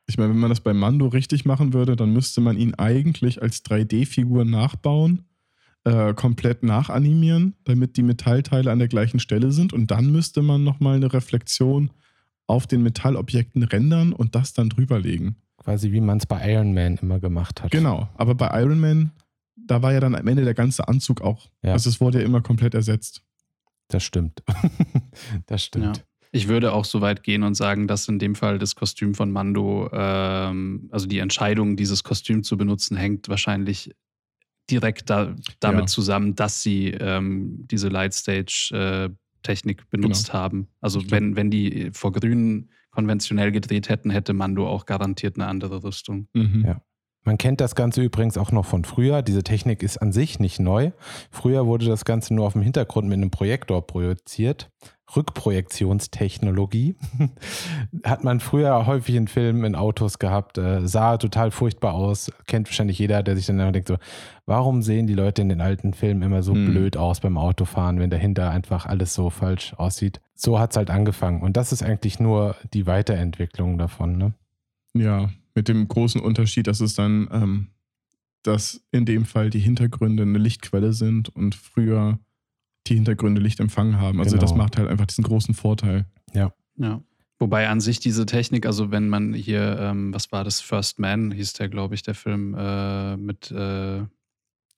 Ich meine, wenn man das bei Mando richtig machen würde, dann müsste man ihn eigentlich als 3D-Figur nachbauen, äh, komplett nachanimieren, damit die Metallteile an der gleichen Stelle sind. Und dann müsste man nochmal eine Reflexion auf den Metallobjekten rendern und das dann drüberlegen. Quasi wie man es bei Iron Man immer gemacht hat. Genau, aber bei Iron Man, da war ja dann am Ende der ganze Anzug auch. Ja. Also es wurde ja immer komplett ersetzt. Das stimmt. das stimmt. Ja. Ich würde auch so weit gehen und sagen, dass in dem Fall das Kostüm von Mando, ähm, also die Entscheidung, dieses Kostüm zu benutzen, hängt wahrscheinlich direkt da, damit Ja. zusammen, dass sie ähm, diese Lightstage-Technik benutzt haben. Also Stimmt. wenn, wenn die vor Grün konventionell gedreht hätten, hätte Mando auch garantiert eine andere Rüstung. Mhm. Ja. Man kennt das Ganze übrigens auch noch von früher. Diese Technik ist an sich nicht neu. Früher wurde das Ganze nur auf dem Hintergrund mit einem Projektor projiziert. Rückprojektionstechnologie hat man früher häufig in Filmen, in Autos gehabt. Äh, sah total furchtbar aus. Kennt wahrscheinlich jeder, der sich dann immer denkt so, warum sehen die Leute in den alten Filmen immer so Hm. blöd aus beim Autofahren, wenn dahinter einfach alles so falsch aussieht. So hat es halt angefangen. Und das ist eigentlich nur die Weiterentwicklung davon. Ne? Ja, mit dem großen Unterschied, dass es dann, ähm, dass in dem Fall die Hintergründe eine Lichtquelle sind und früher die Hintergründe Licht empfangen haben. Also Genau. das macht halt einfach diesen großen Vorteil. Ja. Wobei an sich diese Technik, also wenn man hier, ähm, was war das, First Man, hieß der, glaube ich, der Film äh, mit, äh,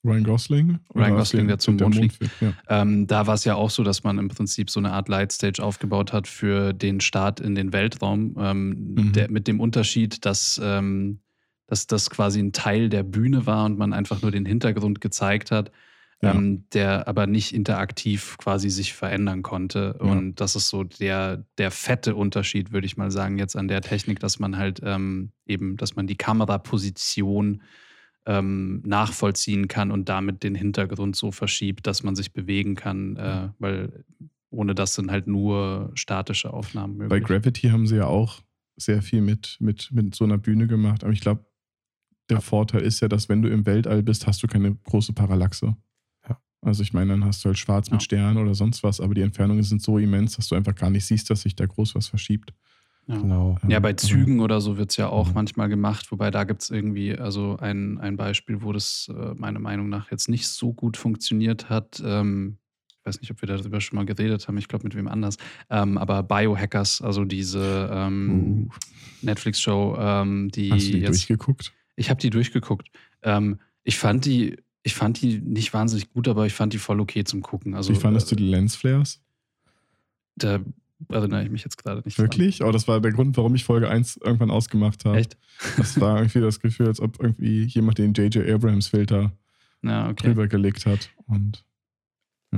Ryan Gosling? Ryan Gosling, der zum der Mond fliegt. fliegt, Ja. ähm, da war es ja auch so, dass man im Prinzip so eine Art Lightstage aufgebaut hat für den Start in den Weltraum, ähm, Mhm. der, mit dem Unterschied, dass, ähm, dass das quasi ein Teil der Bühne war und man einfach nur den Hintergrund gezeigt hat. Ja. Ähm, der aber nicht interaktiv quasi sich verändern konnte. Ja. Und das ist so der, der fette Unterschied, würde ich mal sagen, jetzt an der Technik, dass man halt ähm, eben, dass man die Kameraposition ähm, nachvollziehen kann und damit den Hintergrund so verschiebt, dass man sich bewegen kann, äh, weil ohne das sind halt nur statische Aufnahmen Bei möglich. Gravity haben sie ja auch sehr viel mit, mit, mit so einer Bühne gemacht. Aber ich glaube, der Vorteil ist ja, dass wenn du im Weltall bist, hast du keine große Parallaxe. Also ich meine, dann hast du halt schwarz mit Ja. Sternen oder sonst was, aber die Entfernungen sind so immens, dass du einfach gar nicht siehst, dass sich da groß was verschiebt. ja. Genau. Ja, bei Zügen oder so wird es ja auch Mhm. manchmal gemacht, wobei da gibt es irgendwie also ein, ein Beispiel, wo das äh, meiner Meinung nach jetzt nicht so gut funktioniert hat. Ähm, ich weiß nicht, ob wir darüber schon mal geredet haben, ich glaube mit wem anders. Ähm, aber Biohackers, also diese ähm, Netflix-Show, ähm, die, Uh, hast du die jetzt. durchgeguckt? Ich habe die durchgeguckt. Ähm, ich fand die, ich fand die nicht wahnsinnig gut, aber ich fand die voll okay zum Gucken. Also, Wie fandest du äh, die Lensflares? da erinnere ich mich jetzt gerade nicht. Wirklich? Oh, das war der Grund, warum ich Folge 1 irgendwann ausgemacht habe. Echt? Das war irgendwie das Gefühl, als ob irgendwie jemand den J.J. Abrams-Filter Ja, okay. drüber gelegt hat. Und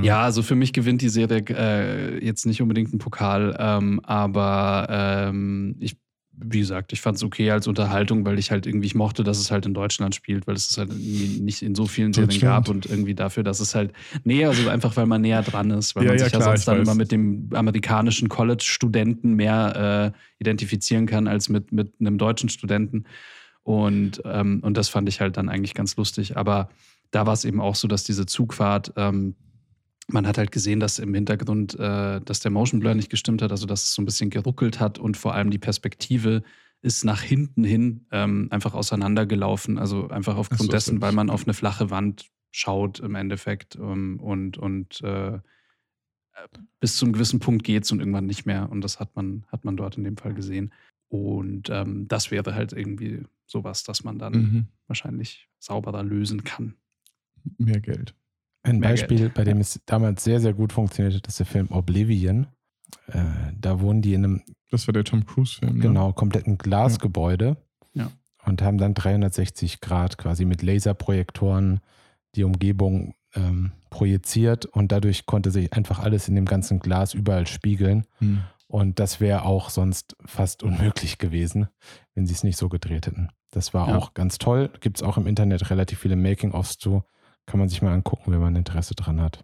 Ja, also für mich gewinnt die Serie äh, jetzt nicht unbedingt einen Pokal, ähm, aber ähm, ich, wie gesagt, ich fand es okay als Unterhaltung, weil ich halt irgendwie, ich mochte, dass es halt in Deutschland spielt, weil es es halt nicht in so vielen Serien gab und irgendwie dafür, dass es halt näher, also einfach weil man näher dran ist, weil Ja, man ja, sich ja klar, sonst ich dann weiß. immer mit dem amerikanischen College-Studenten mehr äh, identifizieren kann als mit, mit einem deutschen Studenten. Und, ähm, und das fand ich halt dann eigentlich ganz lustig. Aber da war es eben auch so, dass diese Zugfahrt, ähm, man hat halt gesehen, dass im Hintergrund, äh, dass der Motion Blur nicht gestimmt hat, also dass es so ein bisschen geruckelt hat und vor allem die Perspektive ist nach hinten hin ähm, einfach auseinandergelaufen. Also einfach Ach aufgrund so, dessen, weil man auf eine flache Wand schaut im Endeffekt ähm, und, und äh, bis zu einem gewissen Punkt geht's und irgendwann nicht mehr. Und das hat man, hat man dort in dem Fall gesehen. Und ähm, das wäre halt irgendwie sowas, das man dann Mhm. wahrscheinlich sauberer lösen kann. Mehr Geld. Ein Beispiel, bei dem es damals sehr, sehr gut funktioniert hat, ist der Film Oblivion. Äh, da wohnen die in einem Das war der Tom Cruise-Film. Ne? genau kompletten Glasgebäude Ja. und haben dann 360 Grad quasi mit Laserprojektoren die Umgebung ähm, projiziert und dadurch konnte sich einfach alles in dem ganzen Glas überall spiegeln. Hm. Und das wäre auch sonst fast unmöglich gewesen, wenn sie es nicht so gedreht hätten. Das war Ja. auch ganz toll. Gibt es auch im Internet relativ viele Making-ofs zu. Kann man sich mal angucken, wenn man Interesse dran hat.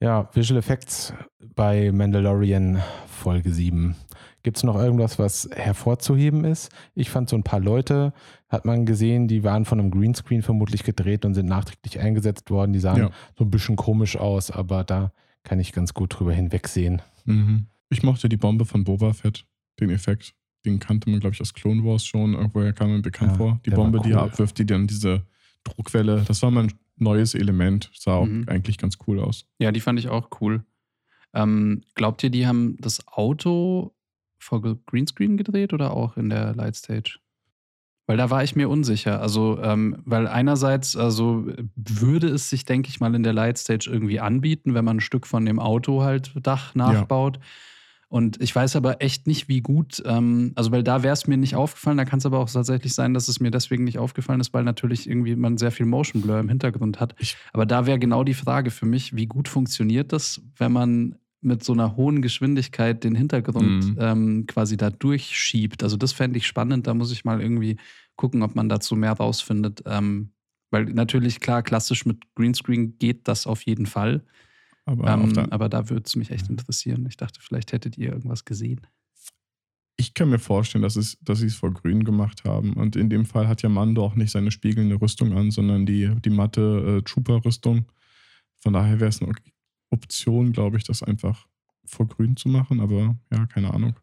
Ja, Visual Effects bei Mandalorian Folge 7. Gibt es noch irgendwas, was hervorzuheben ist? Ich fand so ein paar Leute, hat man gesehen, die waren von einem Greenscreen vermutlich gedreht und sind nachträglich eingesetzt worden. Die sahen Ja. so ein bisschen komisch aus, aber da kann ich ganz gut drüber hinwegsehen. Mhm. Ich mochte die Bombe von Boba Fett, den Effekt. Den kannte man, glaube ich, aus Clone Wars schon. Irgendwoher kam mir bekannt Ja, vor. Die Bombe, die er cool. abwirft, die dann diese Druckwelle, das war mein neues Element. Sah auch Mhm. eigentlich ganz cool aus. Ja, die fand ich auch cool. Ähm, glaubt ihr, die haben das Auto vor Greenscreen gedreht oder auch in der Lightstage? Weil da war ich mir unsicher. Also, ähm, weil einerseits, also würde es sich, denke ich mal, in der Lightstage irgendwie anbieten, wenn man ein Stück von dem Auto halt Dach nachbaut. Und ich weiß aber echt nicht, wie gut, ähm, also weil da wäre es mir nicht aufgefallen, da kann es aber auch tatsächlich sein, dass es mir deswegen nicht aufgefallen ist, weil natürlich irgendwie man sehr viel Motion Blur im Hintergrund hat. Aber da wäre genau die Frage für mich, wie gut funktioniert das, wenn man mit so einer hohen Geschwindigkeit den Hintergrund Mhm. ähm, quasi da durchschiebt. Also das fände ich spannend, da muss ich mal irgendwie gucken, ob man dazu mehr rausfindet. Ähm, weil natürlich, klar, klassisch mit Greenscreen geht das auf jeden Fall. Aber Ähm, aber da würde es mich echt interessieren. Ich dachte, vielleicht hättet ihr irgendwas gesehen. ich kann mir vorstellen, dass, es, dass sie es vor Grün gemacht haben. Und in dem Fall hat ja Mando auch nicht seine spiegelnde Rüstung an, sondern die, die matte äh, Trooper-Rüstung. Von daher wäre es eine Option, glaube ich, das einfach vor Grün zu machen. Aber ja, keine Ahnung.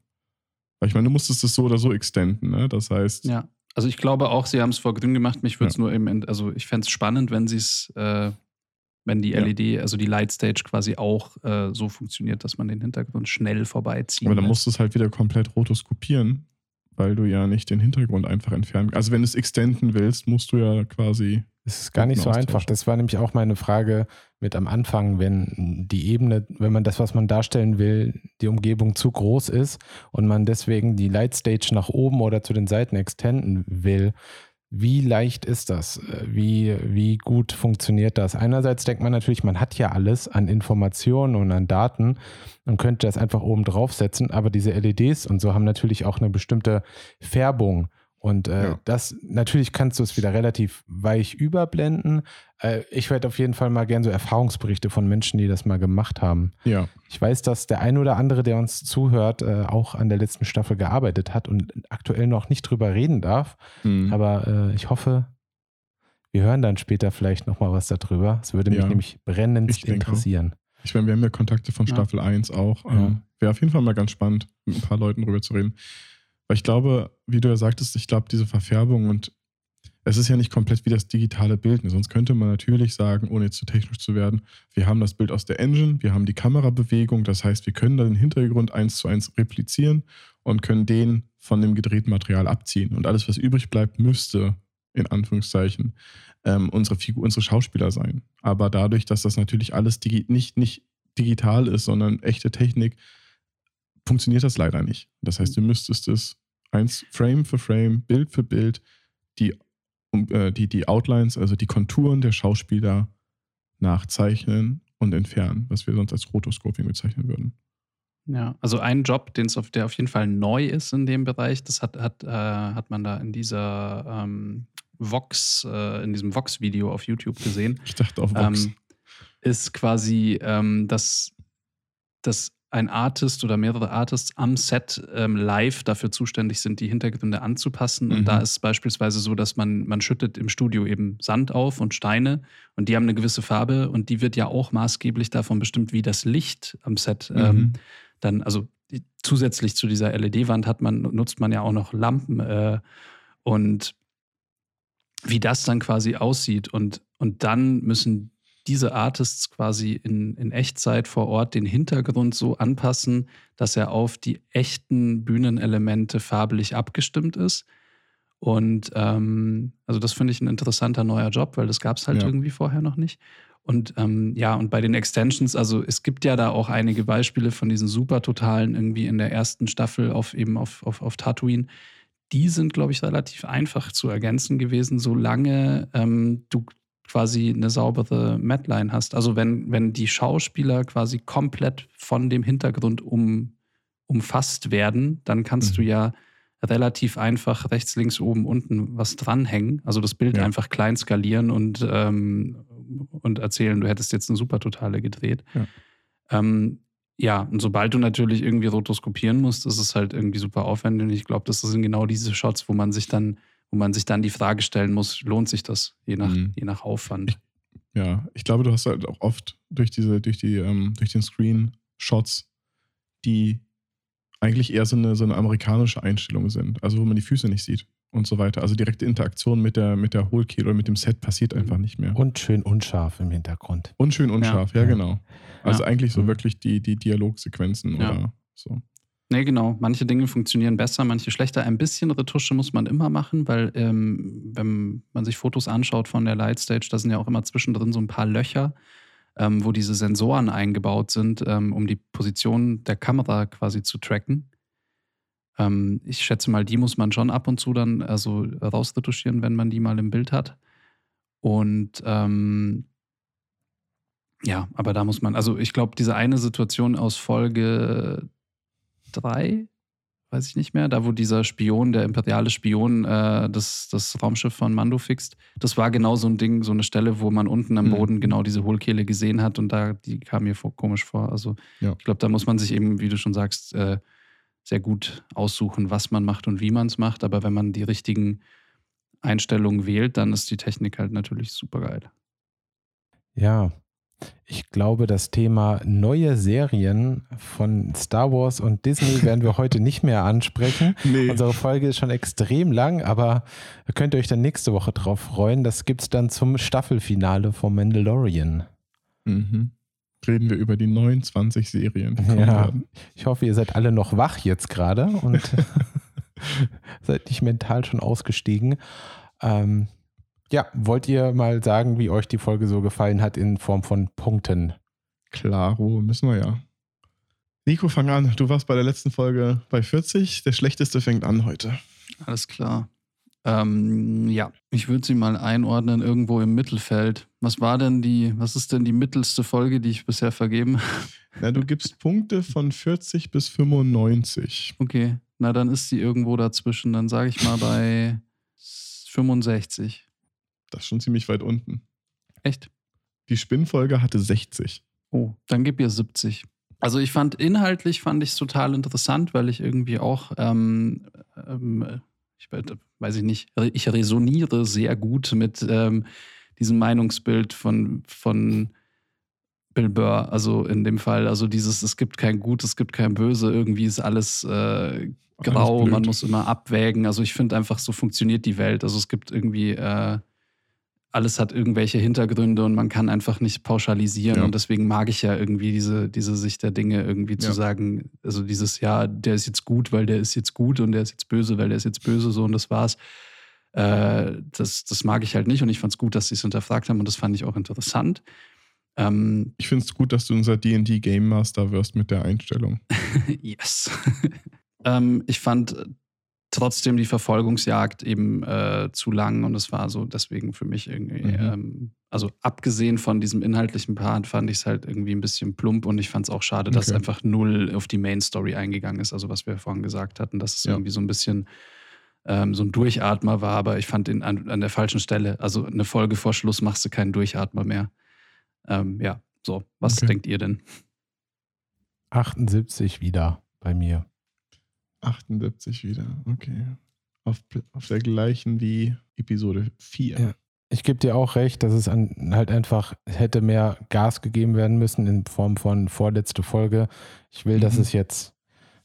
Weil ich meine, du musstest es so oder so extenden. Ne? Das heißt, Ja. Also ich glaube auch, sie haben es vor grün gemacht. Mich würde es Ja. nur eben, also ich fände es spannend, wenn sie es, äh, wenn die Ja. LED, also die Lightstage quasi auch äh, so funktioniert, dass man den Hintergrund schnell vorbeiziehen aber dann musst du es halt wieder komplett rotoskopieren, weil du ja nicht den Hintergrund einfach entfernen Also wenn du es extenden willst, musst du ja quasi. Es ist gar nicht so einfach. Das war nämlich auch meine Frage mit am Anfang, wenn die Ebene, wenn man das, was man darstellen will, die Umgebung zu groß ist und man deswegen die Lightstage nach oben oder zu den Seiten extenden will, wie leicht ist das? Äh, Wie, wie gut funktioniert das? Einerseits denkt man natürlich, man hat ja alles an Informationen und an Daten und könnte das einfach oben draufsetzen, aber diese LEDs und so haben natürlich auch eine bestimmte Färbung. Und äh, Ja. das, natürlich kannst du es wieder relativ weich überblenden. Äh, ich werde auf jeden Fall mal gern so Erfahrungsberichte von Menschen, die das mal gemacht haben. Ja. Ich weiß, dass der ein oder andere, der uns zuhört, äh, auch an der letzten Staffel gearbeitet hat und aktuell noch nicht drüber reden darf. Hm. Aber äh, ich hoffe, wir hören dann später vielleicht nochmal was darüber. Es würde mich Ja. nämlich brennend Ich denke auch. interessieren. Ich meine, wir haben ja Kontakte von Ja. Staffel 1 auch. Ja. Ähm, Wäre auf jeden Fall mal ganz spannend, mit ein paar Leuten drüber zu reden. Weil ich glaube, wie du ja sagtest, ich glaube, diese Verfärbung und es ist ja nicht komplett wie das digitale Bild. ne? Sonst könnte man natürlich sagen, ohne jetzt zu technisch zu werden, wir haben das Bild aus der Engine, wir haben die Kamerabewegung, das heißt, wir können dann den Hintergrund eins zu eins replizieren und können den von dem gedrehten Material abziehen. Und alles, was übrig bleibt, müsste, in Anführungszeichen, ähm, unsere, Figur, unsere Schauspieler sein. Aber dadurch, dass das natürlich alles digi nicht, nicht digital ist, sondern echte Technik, funktioniert das leider nicht. Das heißt, du müsstest es eins Frame für Frame, Bild für Bild, die, äh, die, die Outlines, also die Konturen der Schauspieler nachzeichnen und entfernen, was wir sonst als Rotoscoping bezeichnen würden. Ja, also ein Job, den's auf, der auf jeden Fall neu ist in dem Bereich, das hat, hat, äh, hat man da in dieser ähm, Vox, äh, in diesem Vox-Video auf YouTube gesehen. Ich dachte auf Vox. Ähm, ist quasi, ähm, dass, dass ein Artist oder mehrere Artists am Set ähm, live dafür zuständig sind, die Hintergründe anzupassen. Mhm. Und da ist es beispielsweise so, dass man, man schüttet im Studio eben Sand auf und Steine und die haben eine gewisse Farbe und die wird ja auch maßgeblich davon bestimmt, wie das Licht am Set ähm, Mhm. dann, also die- zusätzlich zu dieser LED-Wand hat man, nutzt man ja auch noch Lampen äh, und wie das dann quasi aussieht. Und, und dann müssen diese Artists quasi in, in Echtzeit vor Ort den Hintergrund so anpassen, dass er auf die echten Bühnenelemente farblich abgestimmt ist. Und ähm, also das finde ich ein interessanter neuer Job, weil das gab es halt Ja. irgendwie vorher noch nicht. Und ähm, ja, und bei den Extensions, also es gibt ja da auch einige Beispiele von diesen Supertotalen irgendwie in der ersten Staffel auf eben auf, auf, auf Tatooine. Die sind, glaube ich, relativ einfach zu ergänzen gewesen, solange ähm, du quasi eine saubere Matline hast. Also wenn, wenn die Schauspieler quasi komplett von dem Hintergrund um, umfasst werden, dann kannst Mhm. du ja relativ einfach rechts, links, oben, unten was dranhängen. Also das Bild Ja. einfach klein skalieren und, ähm, und erzählen, du hättest jetzt eine Supertotale gedreht. Ja. Ähm, ja, und sobald du natürlich irgendwie rotoskopieren musst, ist es halt irgendwie super aufwendig. Und ich glaube, das sind genau diese Shots, wo man sich dann, wo man sich dann die Frage stellen muss, lohnt sich das, je nach, Mhm. je nach Aufwand. Ja, ich glaube, du hast halt auch oft durch diese, durch die, ähm, durch den Screen Shots, die eigentlich eher so eine, so eine amerikanische Einstellung sind, also wo man die Füße nicht sieht und so weiter. Also direkte Interaktion mit der, mit der Hohlkehle oder mit dem Set passiert einfach nicht mehr. Und schön unscharf im Hintergrund. Unschön unscharf, ja, Ja. genau. Also Ja. eigentlich so Mhm. wirklich die, die Dialogsequenzen Ja. oder so. Nee, genau. Manche Dinge funktionieren besser, manche schlechter. Ein bisschen Retusche muss man immer machen, weil ähm, wenn man sich Fotos anschaut von der Lightstage, da sind ja auch immer zwischendrin so ein paar Löcher, ähm, wo diese Sensoren eingebaut sind, ähm, um die Position der Kamera quasi zu tracken. Ähm, ich schätze mal, die muss man schon ab und zu dann also rausretuschieren, wenn man die mal im Bild hat. Und ähm, ja, aber da muss man, also ich glaube, diese eine Situation aus Folge drei, weiß ich nicht mehr, da wo dieser Spion, der imperiale Spion, äh, das, das Raumschiff von Mando fixt, das war genau so ein Ding, so eine Stelle, wo man unten am Mhm. Boden genau diese Hohlkehle gesehen hat und da, die kam mir vor, komisch vor. Also Ja. ich glaube, da muss man sich eben, wie du schon sagst, äh, sehr gut aussuchen, was man macht und wie man es macht. Aber wenn man die richtigen Einstellungen wählt, dann ist die Technik halt natürlich super geil. Ja, ich glaube, das Thema neue Serien von Star Wars und Disney werden wir heute nicht mehr ansprechen. Nee. Unsere Folge ist schon extrem lang, aber da könnt ihr euch dann nächste Woche drauf freuen. Das gibt es dann zum Staffelfinale vom Mandalorian. Mhm. Reden wir über die 29 Serien, die Ja. werden. Ich hoffe, ihr seid alle noch wach jetzt gerade und seid nicht mental schon ausgestiegen. Ähm, ja, wollt ihr mal sagen, wie euch die Folge so gefallen hat in Form von Punkten? Klaro, müssen wir ja. Nico, fang an. Du warst bei der letzten Folge bei 40. Der schlechteste fängt an heute. Alles klar. Ähm, ja, ich würde sie mal einordnen irgendwo im Mittelfeld. Was war denn die, was ist denn die mittelste Folge, die ich bisher vergeben habe? Na, du gibst Punkte von 40 bis 95. Okay, na dann ist sie irgendwo dazwischen. Dann sage ich mal bei 65. Das ist schon ziemlich weit unten. Echt? Die Spinnfolge hatte 60. Oh, dann gib ihr 70. Also ich fand inhaltlich fand ich es total interessant, weil ich irgendwie auch, ähm, ähm, ich we- weiß ich nicht, ich resoniere sehr gut mit ähm, diesem Meinungsbild von, von Bill Burr. Also in dem Fall, also dieses, es gibt kein Gut, es gibt kein Böse, irgendwie ist alles äh, grau, blöd. man muss immer abwägen. Also ich finde einfach, so funktioniert die Welt. Also es gibt irgendwie, äh, alles hat irgendwelche Hintergründe und man kann einfach nicht pauschalisieren. Ja. Und deswegen mag ich ja irgendwie diese, diese Sicht der Dinge irgendwie zu Ja. sagen, also dieses, ja, der ist jetzt gut, weil der ist jetzt gut und der ist jetzt böse, weil der ist jetzt böse, so und das war's. Äh, das, das mag ich halt nicht und ich fand es gut, dass sie es hinterfragt haben und das fand ich auch interessant. Ähm, Ich finde es gut, dass du unser D&D Game Master wirst mit der Einstellung. yes. ähm, ich fand trotzdem die Verfolgungsjagd eben äh, zu lang und es war so deswegen für mich irgendwie, Mhm. ähm, also abgesehen von diesem inhaltlichen Part fand ich es halt irgendwie ein bisschen plump und ich fand es auch schade, dass Okay. einfach null auf die Main Story eingegangen ist, also was wir vorhin gesagt hatten, dass es Ja. irgendwie so ein bisschen ähm, so ein Durchatmer war, aber ich fand ihn an, an der falschen Stelle. Also eine Folge vor Schluss machst du keinen Durchatmer mehr. Ähm, ja, so. Was Okay. denkt ihr denn? 78 wieder bei mir. 78 wieder, okay. Auf, auf der gleichen wie Episode 4. Ja. Ich gebe dir auch recht, dass es an, halt einfach hätte mehr Gas gegeben werden müssen in Form von vorletzte Folge. Ich will, dass Mhm. es jetzt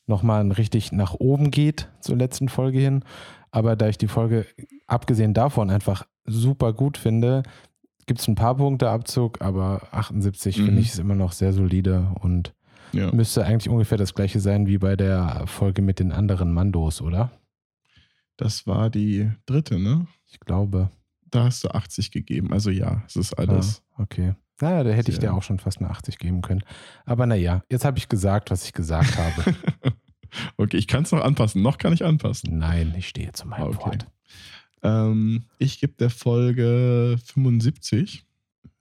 nochmal richtig nach oben geht zur letzten Folge hin. Aber da ich die Folge, abgesehen davon, einfach super gut finde, gibt es ein paar Punkte Abzug, aber 78 Mhm. finde ich ist immer noch sehr solide und Ja. müsste eigentlich ungefähr das gleiche sein wie bei der Folge mit den anderen Mandos, oder? Das war die dritte, ne? Ich glaube. Da hast du 80 gegeben. Also ja, es ist alles. Ah, okay. Naja, da hätte ich dir auch schon fast eine 80 geben können. Aber naja, jetzt habe ich gesagt, was ich gesagt habe. okay, ich kann es noch anpassen. Noch kann ich anpassen. Nein, ich stehe zu meinem Okay. Wort. Ähm, ich gebe der Folge 75.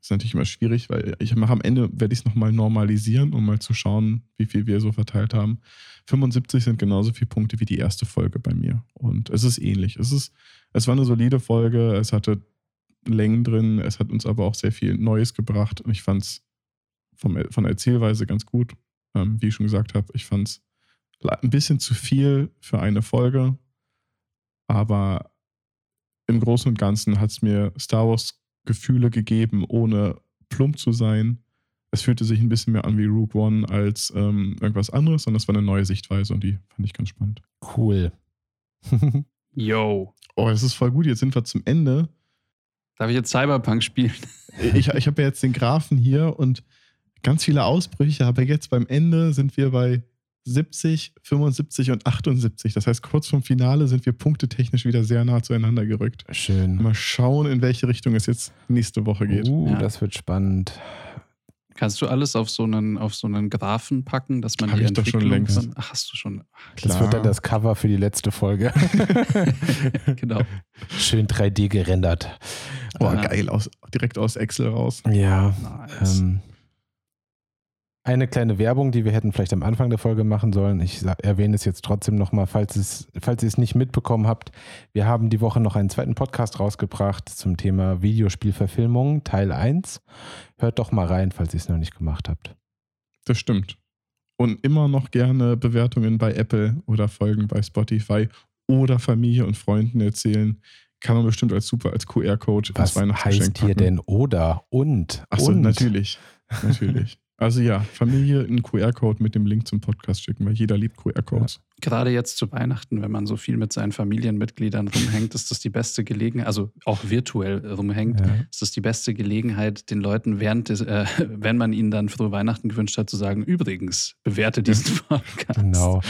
Ist natürlich immer schwierig, weil ich mache am Ende, werde ich es nochmal normalisieren, um mal zu schauen, wie viel wir so verteilt haben. 75 sind genauso viele Punkte wie die erste Folge bei mir. Und es ist ähnlich. Es, ist, es war eine solide Folge, es hatte Längen drin, es hat uns aber auch sehr viel Neues gebracht. Und ich fand es von der Erzählweise ganz gut. Ähm, wie ich schon gesagt habe, ich fand es ein bisschen zu viel für eine Folge. Aber im Großen und Ganzen hat es mir Star Wars Gefühle gegeben, ohne plump zu sein. Es fühlte sich ein bisschen mehr an wie Rogue One als ähm, irgendwas anderes, sondern es war eine neue Sichtweise und die fand ich ganz spannend. Cool. Yo. Oh, das ist voll gut. Jetzt sind wir zum Ende. Darf ich jetzt Cyberpunk spielen? Ich, ich habe ja jetzt den Graphen hier und ganz viele Ausbrüche, aber jetzt beim Ende sind wir bei 70, 75 und 78. Das heißt, kurz vorm Finale sind wir punktetechnisch wieder sehr nah zueinander gerückt. Schön. Mal schauen, in welche Richtung es jetzt nächste Woche geht. Uh, Ja. das wird spannend. Kannst du alles auf so einen, auf so einen Graphen packen, dass man Hab die ich doch schon längst. von- Ach, hast du schon. Ach, Das wird dann das Cover für die letzte Folge. genau. Schön 3D gerendert. Boah, Ja. geil, aus, direkt aus Excel raus. Ja. Nice. Ähm, eine kleine Werbung, die wir hätten vielleicht am Anfang der Folge machen sollen. Ich erwähne es jetzt trotzdem nochmal, falls, es, falls ihr es nicht mitbekommen habt. Wir haben die Woche noch einen zweiten Podcast rausgebracht zum Thema Videospielverfilmung, Teil 1. Hört doch mal rein, falls ihr es noch nicht gemacht habt. Das stimmt. Und immer noch gerne Bewertungen bei Apple oder Folgen bei Spotify oder Familie und Freunden erzählen. Kann man bestimmt als super, als QR-Code Was heißt hier denn oder und? Achso, und. natürlich. Natürlich. Also ja, Familie einen QR-Code mit dem Link zum Podcast schicken, weil jeder liebt QR-Codes. Gerade jetzt zu Weihnachten, wenn man so viel mit seinen Familienmitgliedern rumhängt, ist das die beste Gelegenheit, also auch virtuell rumhängt, Ja. ist das die beste Gelegenheit, den Leuten während des, äh, wenn man ihnen dann frohe Weihnachten gewünscht hat, zu sagen, übrigens, bewerte diesen Podcast. Genau.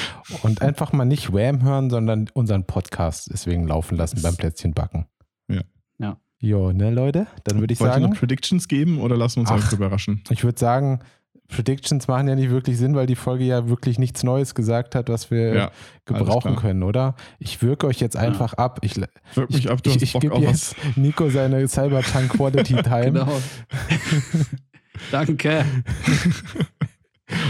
Und einfach mal nicht Wham hören, sondern unseren Podcast deswegen laufen lassen beim Plätzchenbacken. Ja. Ja. Jo, ne, Leute? Dann würde ich Wollt ihr sagen, noch Predictions geben oder lassen wir uns Ach. einfach überraschen? ich würde sagen, Predictions machen ja nicht wirklich Sinn, weil die Folge ja wirklich nichts Neues gesagt hat, was wir Ja, gebrauchen können, oder? Ich wirke euch jetzt einfach ab. Ich, wirk mich ich, ab, du ich, hast ich Bock gebe auf was. jetzt Nico seine Cyberpunk Quality Time Genau. Danke.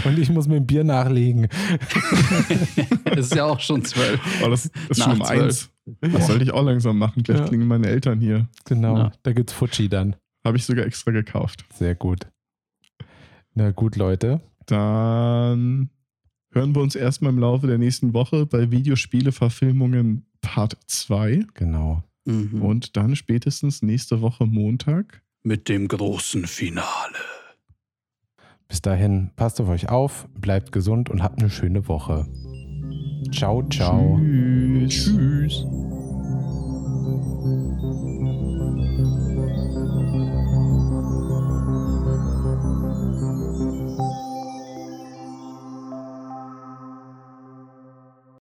und ich muss mir ein Bier nachlegen. Es ist ja auch schon zwölf. Oh, das, ist Nach schon zwölf. eins. Das sollte ich auch langsam machen. Gleich Ja. klingen meine Eltern hier. Genau, Ja. da gibt's Futschi dann. Habe ich sogar extra gekauft. Sehr gut. Na gut, Leute. Dann hören wir uns erstmal im Laufe der nächsten Woche bei Videospiele-Verfilmungen Part 2 Genau. Mhm. und dann spätestens nächste Woche Montag. mit dem großen Finale. Bis dahin, passt auf euch auf, bleibt gesund und habt eine schöne Woche. Ciao, ciao. Tschüss. Tschüss.